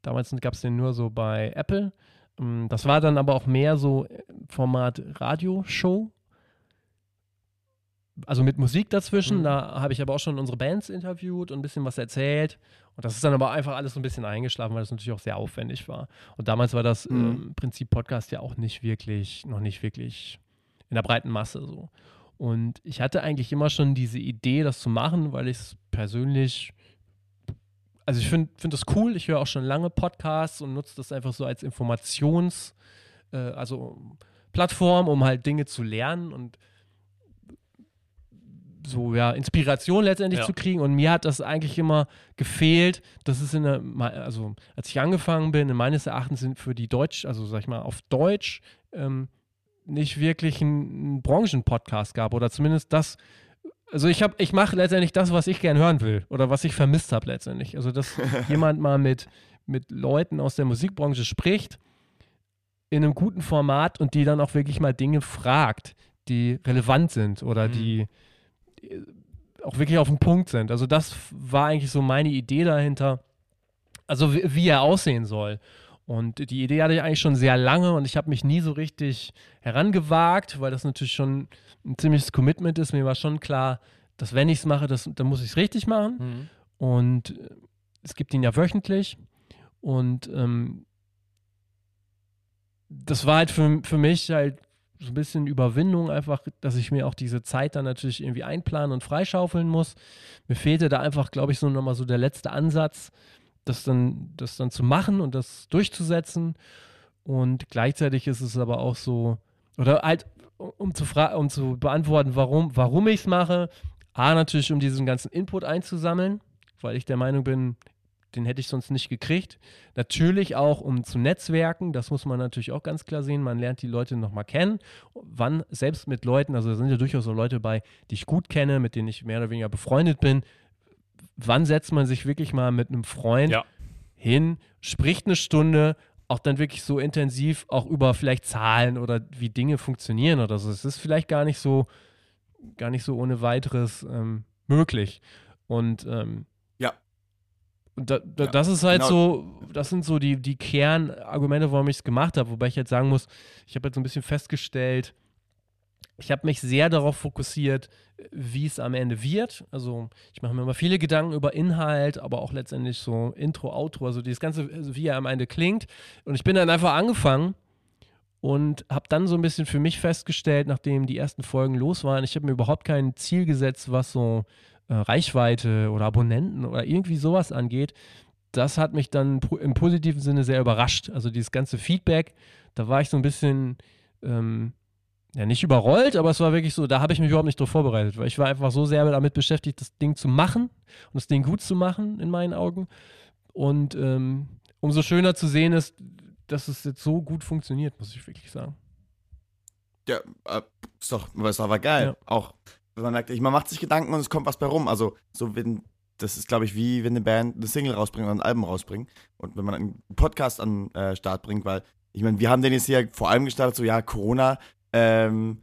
Damals gab es den nur so bei Apple. Ähm, das war dann aber auch mehr so äh, Format Radioshow. Also mit Musik dazwischen. Mhm. Da habe ich aber auch schon unsere Bands interviewt und ein bisschen was erzählt. Und das ist dann aber einfach alles so ein bisschen eingeschlafen, weil das natürlich auch sehr aufwendig war. Und damals war das Mhm. ähm, Prinzip Podcast ja auch nicht wirklich, noch nicht wirklich in der breiten Masse so. Und ich hatte eigentlich immer schon diese Idee, das zu machen, weil ich es persönlich, also ich finde find das cool. Ich höre auch schon lange Podcasts und nutze das einfach so als Informations, äh, also Plattform, um halt Dinge zu lernen und so ja Inspiration letztendlich Ja. zu kriegen. Und mir hat das eigentlich immer gefehlt. Das ist in der, also als ich angefangen bin, meines Erachtens sind für die Deutsch, also sag ich mal auf Deutsch ähm, nicht wirklich einen Branchenpodcast gab oder zumindest das. Also ich habe, ich mache letztendlich das, was ich gern hören will oder was ich vermisst habe letztendlich. Also dass jemand mal mit mit Leuten aus der Musikbranche spricht in einem guten Format und die dann auch wirklich mal Dinge fragt, die relevant sind oder Mhm. die die auch wirklich auf den Punkt sind. Also das war eigentlich so meine Idee dahinter. Also wie, wie er aussehen soll. Und die Idee hatte ich eigentlich schon sehr lange und ich habe mich nie so richtig herangewagt, weil das natürlich schon ein ziemliches Commitment ist. Mir war schon klar, dass wenn ich es mache, das, dann muss ich es richtig machen. Mhm. Und äh, es gibt ihn ja wöchentlich. Und ähm, das war halt für, für mich halt so ein bisschen Überwindung, einfach, dass ich mir auch diese Zeit dann natürlich irgendwie einplanen und freischaufeln muss. Mir fehlte da einfach, glaube ich, so nochmal so der letzte Ansatz, das dann, das dann zu machen und das durchzusetzen. Und gleichzeitig ist es aber auch so, oder halt, um zu, um zu beantworten, warum, warum ich es mache. A, natürlich, um diesen ganzen Input einzusammeln, weil ich der Meinung bin, den hätte ich sonst nicht gekriegt. Natürlich auch, um zu netzwerken, das muss man natürlich auch ganz klar sehen. Man lernt die Leute nochmal kennen. Wann, selbst mit Leuten, also da sind ja durchaus so Leute bei, die ich gut kenne, mit denen ich mehr oder weniger befreundet bin. Wann setzt man sich wirklich mal mit einem Freund Ja. hin, spricht eine Stunde, auch dann wirklich so intensiv auch über vielleicht Zahlen oder wie Dinge funktionieren oder so. Es ist vielleicht gar nicht so, gar nicht so ohne weiteres ähm, möglich. Und ähm, Ja. und da, da, Ja, das ist halt genau. so, das sind so die, die Kernargumente, warum ich es gemacht habe. Wobei ich jetzt sagen muss, ich habe jetzt so ein bisschen festgestellt, ich habe mich sehr darauf fokussiert, wie es am Ende wird. Also ich mache mir immer viele Gedanken über Inhalt, aber auch letztendlich so Intro, Outro, also dieses Ganze, also wie er am Ende klingt. Und ich bin dann einfach angefangen und habe dann so ein bisschen für mich festgestellt, nachdem die ersten Folgen los waren, ich habe mir überhaupt kein Ziel gesetzt, was so äh, Reichweite oder Abonnenten oder irgendwie sowas angeht. Das hat mich dann im positiven Sinne sehr überrascht. Also dieses ganze Feedback, da war ich so ein bisschen, ähm, ja nicht überrollt, aber es war wirklich so, da habe ich mich überhaupt nicht drauf vorbereitet, weil ich war einfach so sehr damit beschäftigt, das Ding zu machen und das Ding gut zu machen, in meinen Augen. Und ähm, umso schöner zu sehen ist, dass es jetzt so gut funktioniert, muss ich wirklich sagen. Ja, äh, ist doch, ist aber geil. Ja. Auch, wenn man merkt, man macht sich Gedanken und es kommt was bei rum. Also, so wenn, das ist, glaube ich, wie wenn eine Band eine Single rausbringt oder ein Album rausbringt. Und wenn man einen Podcast an äh, Start bringt, weil, ich meine, wir haben den jetzt hier vor allem gestartet, so, ja, Corona, ähm,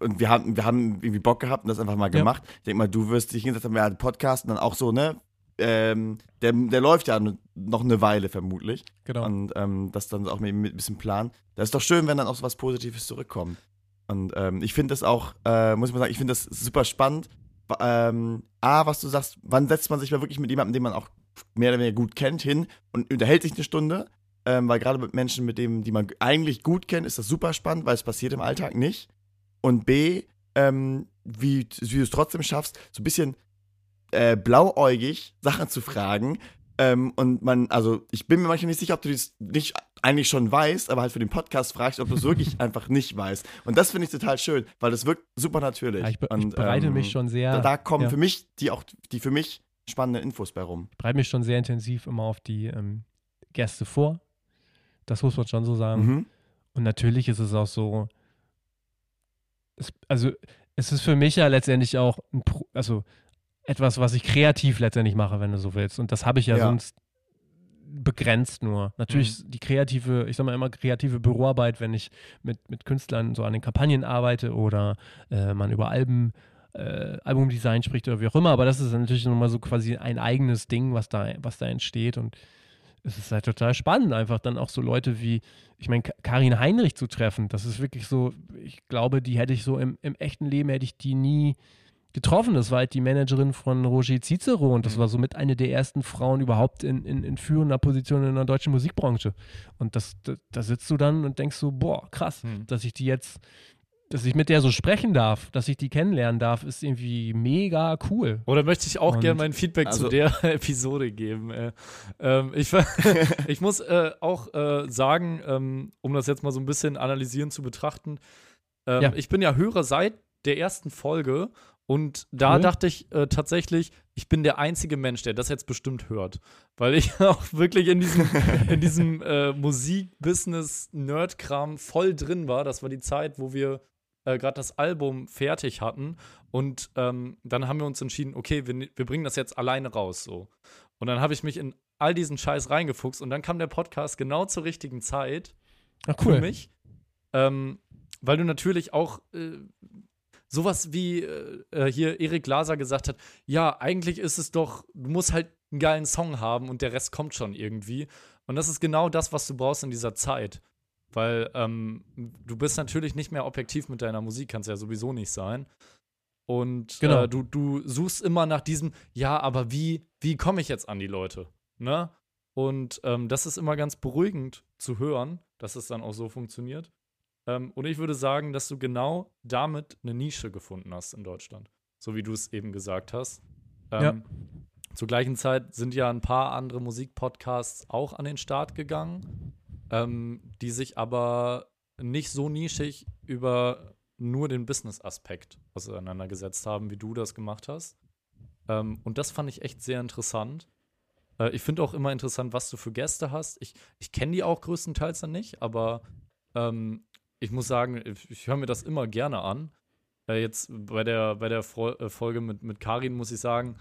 und wir haben, wir haben irgendwie Bock gehabt und das einfach mal Ja. gemacht. Ich denke mal, du wirst dich hingesetzt haben, ja, einen Podcast und dann auch so, ne? Ähm, der, der läuft ja noch eine Weile vermutlich. Genau. Und ähm, das dann auch mit, mit ein bisschen Plan. Das ist doch schön, wenn dann auch so was Positives zurückkommt. Und ähm, ich finde das auch, äh, muss ich mal sagen, ich finde das super spannend. Ähm, A, was du sagst, wann setzt man sich mal wirklich mit jemandem, den man auch mehr oder weniger gut kennt, hin und unterhält sich eine Stunde? Ähm, weil gerade mit Menschen, mit denen, die man eigentlich gut kennt, ist das super spannend, weil es passiert im Alltag nicht. Und B, ähm, wie, wie du es trotzdem schaffst, so ein bisschen äh, blauäugig Sachen zu fragen. Ähm, und man, also ich bin mir manchmal nicht sicher, ob du das nicht eigentlich schon weißt, aber halt für den Podcast fragst, ob du es wirklich einfach nicht weißt. Und das finde ich total schön, weil das wirkt super natürlich. Ja, ich, be ich und, bereite ähm, mich schon sehr, Da, da kommen ja. für mich die auch, die für mich spannenden Infos bei rum. bereite mich schon sehr intensiv immer auf die ähm, Gäste vor. Das muss man schon so sagen. Mhm. Und natürlich ist es auch so, es, also es ist für mich ja letztendlich auch ein, also etwas, was ich kreativ letztendlich mache, wenn du so willst. Und das habe ich ja, Ja. sonst begrenzt nur. Natürlich die kreative, ich sag mal immer kreative Büroarbeit, wenn ich mit, mit Künstlern so an den Kampagnen arbeite oder äh, man über Alben, äh, Albumdesign spricht oder wie auch immer, aber das ist natürlich nochmal so quasi ein eigenes Ding, was da, was da entsteht und es ist halt total spannend, einfach dann auch so Leute wie, ich meine, Karin Heinrich zu treffen. Das ist wirklich so, ich glaube, die hätte ich so im, im echten Leben, hätte ich die nie getroffen. Das war halt die Managerin von Roger Cicero und das Mhm. war somit eine der ersten Frauen überhaupt in, in, in führender Position in der deutschen Musikbranche. Und das, da, da sitzt du dann und denkst so, boah, krass, Mhm. dass ich die jetzt, dass ich mit der so sprechen darf, dass ich die kennenlernen darf, ist irgendwie mega cool. Oder möchte ich auch gerne mein Feedback zu Also- der Episode geben. Äh, ähm, ich, ich muss äh, auch äh, sagen, ähm, um das jetzt mal so ein bisschen analysieren zu betrachten, ähm, Ja. ich bin ja Hörer seit der ersten Folge und da Cool. dachte ich äh, tatsächlich, ich bin der einzige Mensch, der das jetzt bestimmt hört. Weil ich auch wirklich in diesem, in diesem äh, Musik-Business-Nerd-Kram voll drin war. Das war die Zeit, wo wir äh, gerade das Album fertig hatten. Und ähm, dann haben wir uns entschieden, okay, wir, wir bringen das jetzt alleine raus so. Und dann habe ich mich in all diesen Scheiß reingefuchst und dann kam der Podcast genau zur richtigen Zeit Ach für mich. Ähm, weil du natürlich auch äh, sowas wie äh, äh, hier Erik Glaser gesagt hat, ja, eigentlich ist es doch, du musst halt einen geilen Song haben und der Rest kommt schon irgendwie. Und das ist genau das, was du brauchst in dieser Zeit. Weil ähm, du bist natürlich nicht mehr objektiv mit deiner Musik, kannst ja sowieso nicht sein. Und Genau. äh, du, du suchst immer nach diesem, ja, aber wie, wie komme ich jetzt an die Leute? Ne? Und ähm, das ist immer ganz beruhigend zu hören, dass es dann auch so funktioniert. Ähm, und ich würde sagen, dass du genau damit eine Nische gefunden hast in Deutschland. So wie du es eben gesagt hast. Ähm, Ja. Zur gleichen Zeit sind ja ein paar andere Musikpodcasts auch an den Start gegangen, ähm, die sich aber nicht so nischig über nur den Business-Aspekt auseinandergesetzt haben, wie du das gemacht hast. Ähm, und das fand ich echt sehr interessant. Äh, ich finde auch immer interessant, was du für Gäste hast. Ich, ich kenne die auch größtenteils dann nicht, aber ähm, ich muss sagen, ich, ich höre mir das immer gerne an. Äh, jetzt bei der, bei der Fro äh, Folge mit, mit Karin muss ich sagen,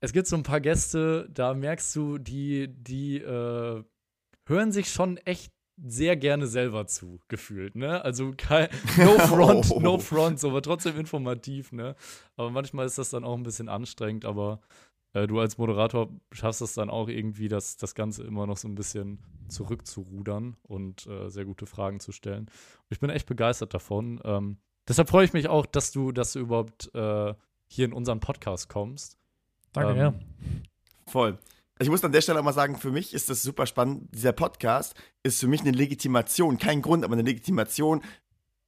es gibt so ein paar Gäste, da merkst du, die, die äh, hören sich schon echt sehr gerne selber zu, gefühlt, ne? Also kein, no front, Oh. no front, so, aber trotzdem informativ, ne? Aber manchmal ist das dann auch ein bisschen anstrengend, aber äh, du als Moderator schaffst es dann auch irgendwie, das, das Ganze immer noch so ein bisschen zurückzurudern und äh, sehr gute Fragen zu stellen. Und ich bin echt begeistert davon. Ähm, deshalb freue ich mich auch, dass du, dass du überhaupt äh, hier in unseren Podcast kommst. Danke, Ähm, ja. Voll. Ich muss an der Stelle auch mal sagen, für mich ist das super spannend. Dieser Podcast ist für mich eine Legitimation, kein Grund, aber eine Legitimation,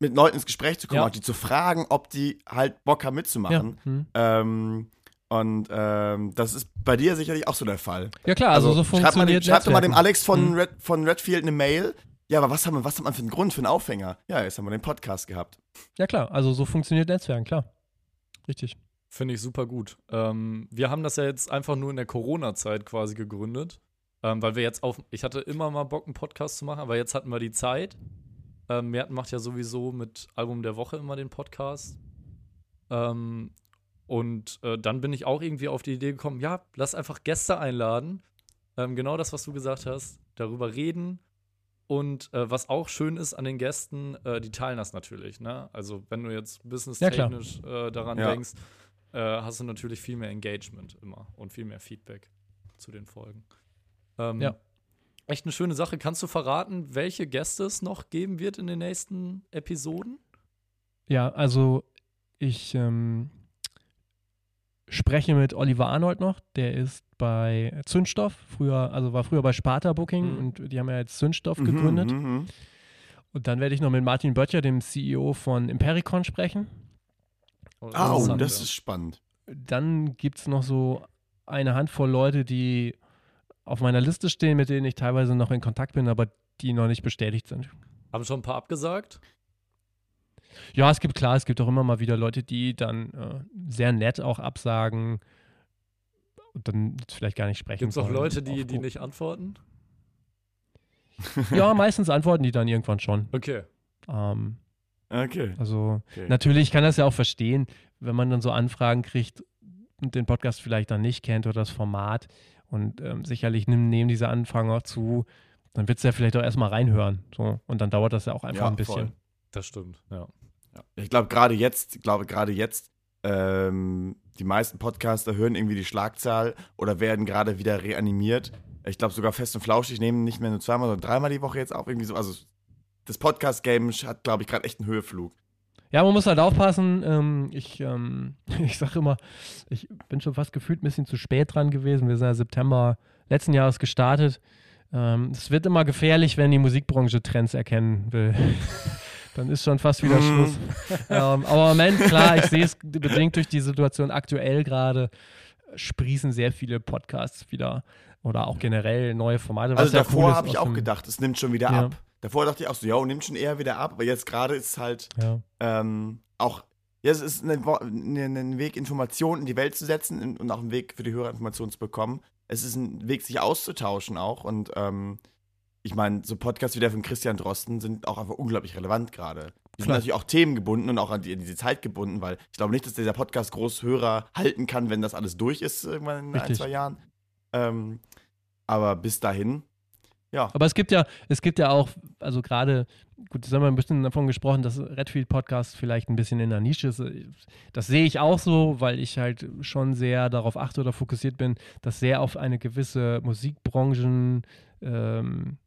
mit Leuten ins Gespräch zu kommen, Ja. auch die zu fragen, ob die halt Bock haben Ja. mitzumachen. Hm. Ähm, und ähm, das ist bei dir sicherlich auch so der Fall. ja, klar, also, so schreib, mal dem, funktioniert schreib doch mal dem. Alex von, Mhm. Red, von Redfield eine Mail. Ja, aber was, haben wir, was hat man für einen Grund, für einen Aufhänger? Ja, jetzt haben wir den Podcast gehabt. Ja, klar, also so funktioniert Netzwerken, klar. Richtig. Finde ich super gut. Ähm, wir haben das ja jetzt einfach nur in der Corona-Zeit quasi gegründet, ähm, weil wir jetzt auf, ich hatte immer mal Bock, einen Podcast zu machen, aber jetzt hatten wir die Zeit. Ähm, Merten macht ja sowieso mit Album der Woche immer den Podcast. Ähm, und äh, dann bin ich auch irgendwie auf die Idee gekommen, ja, lass einfach Gäste einladen. Ähm, genau das, was du gesagt hast, darüber reden. Und äh, was auch schön ist an den Gästen, äh, die teilen das natürlich. Ne? Also wenn du jetzt businesstechnisch äh, daran Ja. denkst, äh, hast du natürlich viel mehr Engagement immer und viel mehr Feedback zu den Folgen. Ähm, Ja. Echt eine schöne Sache. Kannst du verraten, welche Gäste es noch geben wird in den nächsten Episoden? Ja, also ich ähm, spreche mit Oliver Arnold noch, der ist bei Zündstoff, früher, also war früher bei Sparta Booking Mhm. und die haben ja jetzt Zündstoff Mhm, gegründet. mhm, mhm. Und dann werde ich noch mit Martin Böttcher, dem CEO von Impericon, sprechen. Oh, das ist spannend. Dann gibt es noch so eine Handvoll Leute, die auf meiner Liste stehen, mit denen ich teilweise noch in Kontakt bin, aber die noch nicht bestätigt sind. Haben schon ein paar abgesagt? Ja, es gibt klar, es gibt auch immer mal wieder Leute, die dann äh, sehr nett auch absagen und dann vielleicht gar nicht sprechen. Gibt es auch. Leute, die, die nicht antworten? Ja, meistens antworten die dann irgendwann schon. Okay. Ähm, Okay. also okay. natürlich kann das ja auch verstehen, wenn man dann so Anfragen kriegt und den Podcast vielleicht dann nicht kennt oder das Format Und ähm, sicherlich nehmen, nehmen diese Anfragen auch zu. Dann wird es ja vielleicht auch erstmal reinhören. So. Und dann dauert das ja auch einfach Ja, ein bisschen. voll. Das stimmt, ja. Ja. Ich glaube, gerade jetzt, ich glaube, gerade jetzt, ähm, die meisten Podcaster hören irgendwie die Schlagzahl oder werden gerade wieder reanimiert. Ich glaube, sogar Fest und Flauschig nehmen nicht mehr nur zweimal, sondern dreimal die Woche jetzt auf. Irgendwie so. Also, das Podcast-Game hat, glaube ich, gerade echt einen Höheflug. Ja, man muss halt aufpassen. Ähm, ich ähm, ich sage immer, ich bin schon fast gefühlt ein bisschen zu spät dran gewesen. Wir sind ja September letzten Jahres gestartet. Ähm, es wird immer gefährlich, wenn die Musikbranche Trends erkennen will. Dann ist schon fast wieder Mm. Schluss. ähm, aber im Moment, klar, ich sehe es bedingt durch die Situation aktuell gerade, sprießen sehr viele Podcasts wieder oder auch generell neue Formate. Also ja davor cool habe ich auch gedacht, es nimmt schon wieder Ja. ab. Davor dachte ich auch so, ja, nimmt schon eher wieder ab. Aber jetzt gerade ist es halt Ja. ähm, auch, ja, es ist ein, Wo- ein ein Weg, Informationen in die Welt zu setzen und auch ein Weg für die Hörer Informationen zu bekommen. Es ist ein Weg, sich auszutauschen auch. Und ähm, ich meine, so Podcasts wie der von Christian Drosten sind auch einfach unglaublich relevant gerade. Die sind Klar. natürlich auch themengebunden und auch an, die, an diese Zeit gebunden, weil ich glaube nicht, dass dieser Podcast groß Hörer halten kann, wenn das alles durch ist, irgendwann in ein, Richtig. zwei Jahren. Ähm, aber bis dahin, ja. Aber es gibt ja, es gibt ja auch, also gerade, gut, jetzt haben wir ein bisschen davon gesprochen, dass Redfield Podcast vielleicht ein bisschen in der Nische ist. Das sehe ich auch so, weil ich halt schon sehr darauf achte oder fokussiert bin, das sehr auf eine gewisse Musikbranchen ähm,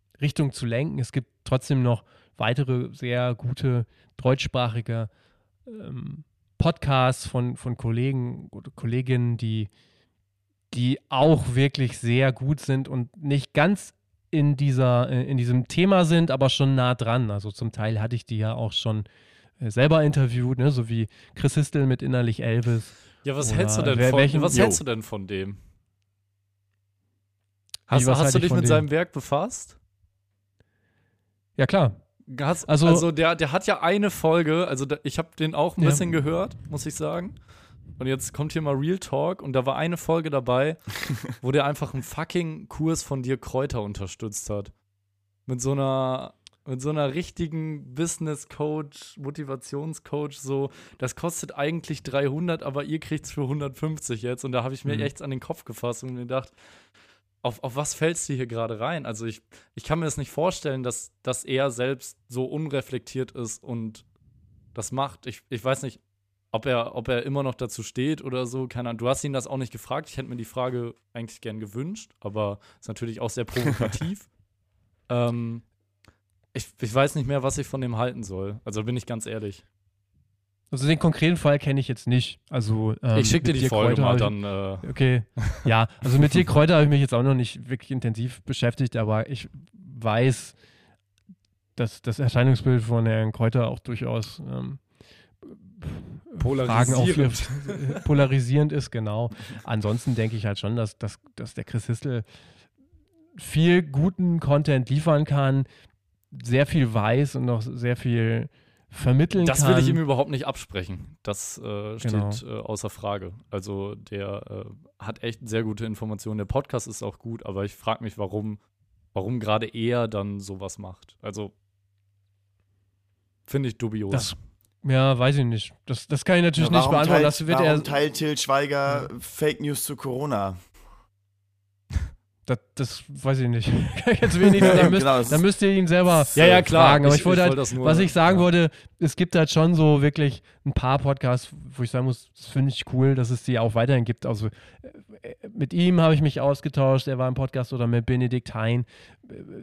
zu lenken. Es gibt trotzdem noch weitere sehr gute deutschsprachige ähm, Podcasts von, von Kollegen oder Kolleginnen, die, die auch wirklich sehr gut sind und nicht ganz in, dieser, äh, in diesem Thema sind, aber schon nah dran. Also zum Teil hatte ich die ja auch schon äh, selber interviewt, ne? so wie Chris Histel mit Innerlich Elvis. Ja, was hältst du denn wer- von, welchen- was Jo. hältst du denn von dem? Hast, hast halte du ich dich mit dem? seinem Werk befasst? Ja, klar. Hast, Also- also, der, der hat ja eine Folge, also da, ich habe den auch ein Ja. bisschen gehört, muss ich sagen. Und jetzt kommt hier mal Real Talk und da war eine Folge dabei, wo der einfach einen fucking Kurs von dir Kräuter unterstützt hat. Mit so einer mit so einer richtigen Business Coach, Motivationscoach so, das kostet eigentlich 300, aber ihr kriegt's für 150 jetzt und da habe ich mir Mhm. echt an den Kopf gefasst und mir gedacht, auf, auf was fällst du hier gerade rein? Also ich, ich kann mir das nicht vorstellen, dass, dass er selbst so unreflektiert ist und das macht. Ich, ich weiß nicht, ob er, ob er immer noch dazu steht oder so. Keine Ahnung. Du hast ihn das auch nicht gefragt. Ich hätte mir die Frage eigentlich gern gewünscht, aber ist natürlich auch sehr provokativ. ähm, ich, ich weiß nicht mehr, was ich von dem halten soll. Also bin ich ganz ehrlich. Also den konkreten Fall kenne ich jetzt nicht. Also, ähm, ich schicke dir die Folge Kräuter mal dann. Äh, Okay, ja, also mit Dirk Kräuter habe ich mich jetzt auch noch nicht wirklich intensiv beschäftigt, aber ich weiß, dass das Erscheinungsbild von Herrn Kräuter auch durchaus ähm, Fragen aufwirft, polarisierend ist, genau. Ansonsten denke ich halt schon, dass, dass, dass der Chris Histel viel guten Content liefern kann, sehr viel weiß und noch sehr viel vermitteln Das kann. will ich ihm überhaupt nicht absprechen. Das äh, steht Genau. äh, außer Frage. Also der äh, hat echt sehr gute Informationen. Der Podcast ist auch gut, aber ich frage mich, warum, warum gerade er dann sowas macht. Also finde ich dubios. Das, ja, weiß ich nicht. Das, das kann ich natürlich Ja, nicht beantworten. teilt, Das wird warum er, teilt Till Schweiger Fake News zu Corona? Das, das weiß ich nicht. Ich jetzt wenig, da, müsst, Genau, das da ist- müsst ihr ihn selber ja, ja, klar. fragen. Aber ich, wollte halt, das nur, was ich sagen ja. wollte, es gibt halt schon so wirklich ein paar Podcasts, wo ich sagen muss, das finde ich cool, dass es die auch weiterhin gibt. Also äh, mit ihm habe ich mich ausgetauscht, er war im Podcast oder mit Benedikt Hein.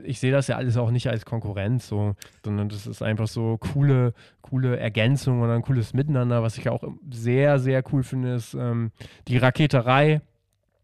Ich sehe das ja alles auch nicht als Konkurrenz, so, sondern das ist einfach so coole, coole Ergänzung und ein cooles Miteinander. Was ich auch sehr, sehr cool finde, ist ähm, die Raketerei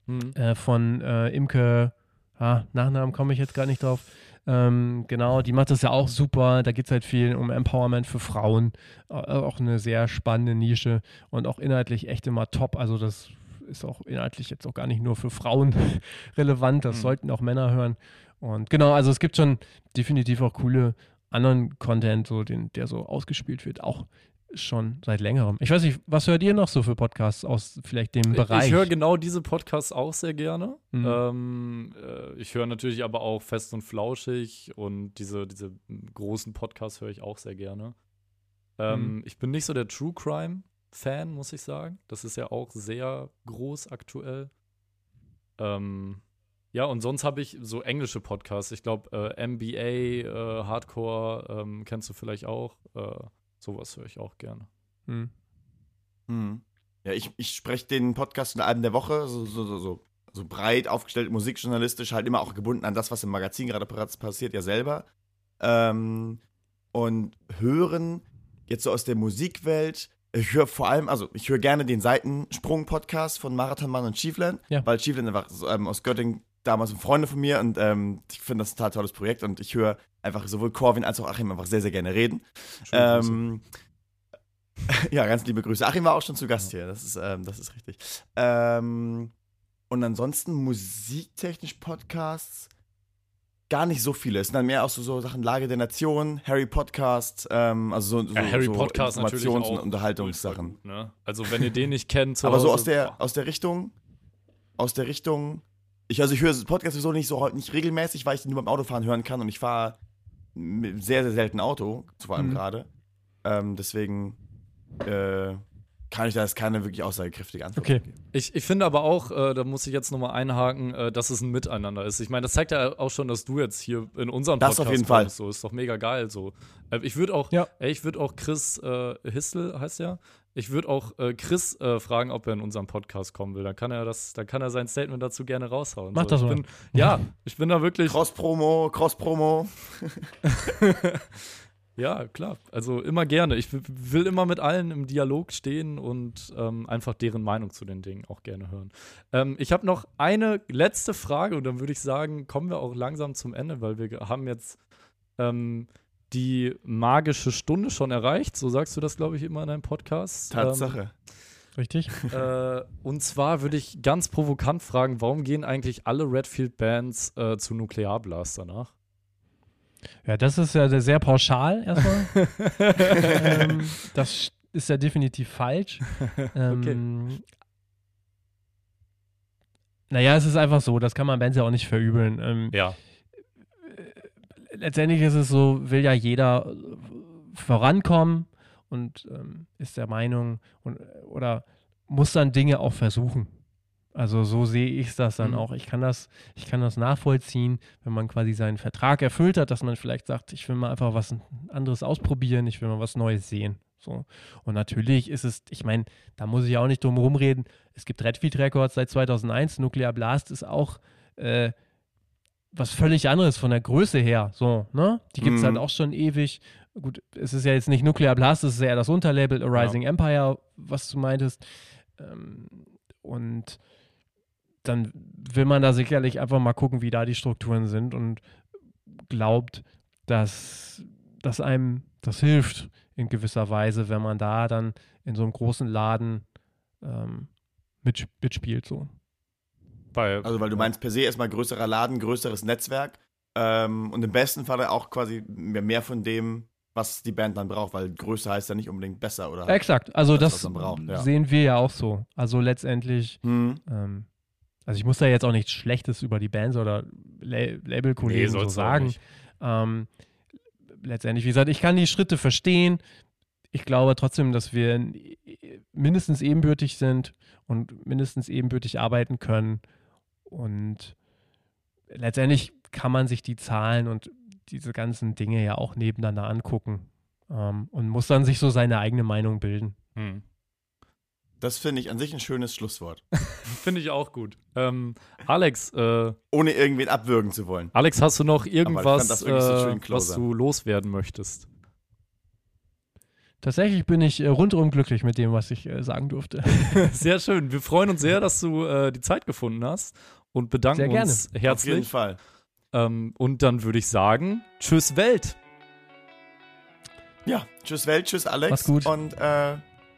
Hm. äh, von äh, Imke, ah, Nachnamen komme ich jetzt gar nicht drauf. Ähm, genau, die macht das ja auch super. Da geht es halt viel um Empowerment für Frauen. Äh, auch eine sehr spannende Nische und auch inhaltlich echt immer top. Also das ist auch inhaltlich jetzt auch gar nicht nur für Frauen relevant. Das Mhm. sollten auch Männer hören. Und genau, also es gibt schon definitiv auch coole anderen Content, so den, der so ausgespielt wird, auch schon seit längerem. Ich weiß nicht, was hört ihr noch so für Podcasts aus vielleicht dem Bereich? Ich höre genau diese Podcasts auch sehr gerne. Mhm. Ähm, äh, ich höre natürlich aber auch Fest und Flauschig und diese, diese großen Podcasts höre ich auch sehr gerne. Ähm, Mhm. Ich bin nicht so der True Crime-Fan, muss ich sagen. Das ist ja auch sehr groß aktuell. Ähm, Ja, und sonst habe ich so englische Podcasts. Ich glaube, äh, MBA, äh, Hardcore, ähm, kennst du vielleicht auch. Sowas höre ich auch gerne. Hm. Hm. Ja, ich, ich spreche den Podcast in einem der Woche, so, so, so, so, so breit aufgestellt, musikjournalistisch, halt immer auch gebunden an das, was im Magazin gerade passiert, ja selber. Ähm, und hören jetzt so aus der Musikwelt. Ich höre vor allem, also ich höre gerne den Seitensprung-Podcast von Marathonmann und Chiefland, Ja. weil Chiefland einfach ähm, aus Göttingen damals sind Freunde von mir und ähm, ich finde das ein total tolles Projekt und ich höre einfach sowohl Corvin als auch Achim einfach sehr, sehr gerne reden. Ähm, ja, ganz liebe Grüße. Achim war auch schon zu Gast hier, das ist, ähm, das ist richtig. Ähm, und ansonsten musiktechnisch Podcasts gar nicht so viele. Es sind dann mehr auch so, so Sachen Lage der Nation, Harry Podcast, ähm, also so, so, Ja, Harry so Podcast Informations- und Unterhaltungssachen. gut, ne? Also wenn ihr den nicht kennt, Aber so Hause, aus der, boah. aus der Richtung, aus der Richtung, ich, also ich höre Podcast sowieso nicht so nicht regelmäßig, weil ich den nur beim Autofahren hören kann und ich fahre sehr, sehr selten Auto, vor allem Mhm. gerade. Ähm, deswegen äh, kann ich da jetzt keine wirklich aussagekräftige Antwort Okay. geben. Ich, ich finde aber auch, äh, da muss ich jetzt nochmal einhaken, äh, dass es ein Miteinander ist. Ich meine, das zeigt ja auch schon, dass du jetzt hier in unserem Das Podcast auf jeden Fall. kommst. So ist doch mega geil. So, äh, ich würde auch, Ja. ey, ich würde auch Chris äh, Histel heißt ja. Ich würde auch äh, Chris äh, fragen, ob er in unserem Podcast kommen will. Dann kann er das, dann kann er sein Statement dazu gerne raushauen. Mach so. das ich mal. bin, Ja, ich bin da wirklich. Cross-Promo, Cross-Promo. Ja, klar. Also immer gerne. Ich will immer mit allen im Dialog stehen und ähm, einfach deren Meinung zu den Dingen auch gerne hören. Ähm, ich habe noch eine letzte Frage und dann würde ich sagen, kommen wir auch langsam zum Ende, weil wir haben jetzt ähm, die magische Stunde schon erreicht. So sagst du das, glaube ich, immer in deinem Podcast. Tatsache. Richtig? Ähm, äh, und zwar würde ich ganz provokant fragen, warum gehen eigentlich alle Redfield-Bands äh, zu Nuklearblast danach? Ja, das ist ja sehr- pauschal erstmal. ähm, das ist ja definitiv falsch. Ähm, Naja, es ist einfach so, das kann man Bands ja auch nicht verübeln. Ähm, Ja. letztendlich ist es so, will ja jeder äh, vorankommen und ähm, ist der Meinung und, oder muss dann Dinge auch versuchen. Also so sehe ich das dann Mhm. auch. Ich kann das, ich kann das nachvollziehen, wenn man quasi seinen Vertrag erfüllt hat, dass man vielleicht sagt, ich will mal einfach was anderes ausprobieren, ich will mal was Neues sehen. So. Und natürlich ist es, ich meine, da muss ich auch nicht drum rumreden. Es gibt Redfield Records seit 2001, Nuclear Blast ist auch äh, was völlig anderes von der Größe her. So, ne? Die gibt es Mhm. halt auch schon ewig. Gut, es ist ja jetzt nicht Nuclear Blast, es ist ja das Unterlabel A Rising Empire, was du meintest. Ähm, und dann will man da sicherlich einfach mal gucken, wie da die Strukturen sind und glaubt, dass, dass einem das hilft in gewisser Weise, wenn man da dann in so einem großen Laden ähm, mit, mitspielt. So. Bei, Also, weil du meinst, per se erstmal größerer Laden, größeres Netzwerk ähm, und im besten Fall auch quasi mehr mehr von dem, was die Band dann braucht, weil Größe heißt ja nicht unbedingt besser, oder? Exakt, also Das, das, braucht, ja. sehen wir ja auch so. Also letztendlich, Hm. ähm, also ich muss da jetzt auch nichts Schlechtes über die Bands oder La Labelkollegen so du auch sagen. Ähm, letztendlich, wie gesagt, ich kann die Schritte verstehen. Ich glaube trotzdem, dass wir mindestens ebenbürtig sind und mindestens ebenbürtig arbeiten können. Und letztendlich kann man sich die Zahlen und diese ganzen Dinge ja auch nebeneinander angucken ähm, und muss dann sich so seine eigene Meinung bilden. Hm. Das finde ich an sich ein schönes Schlusswort. Finde ich auch gut. Ähm, Alex, äh, Ohne irgendwen abwürgen zu wollen. Alex, hast du noch irgendwas, das wirklich so schön äh, closer. was du loswerden möchtest? Tatsächlich bin ich äh, rundum glücklich mit dem, was ich äh, sagen durfte. Sehr schön. Wir freuen uns sehr, dass du äh, die Zeit gefunden hast und bedanken Sehr gerne. uns Auf jeden herzlich. Fall. Ähm, und dann würde ich sagen, tschüss Welt. Ja, tschüss Welt, tschüss Alex. Mach's gut. Und äh,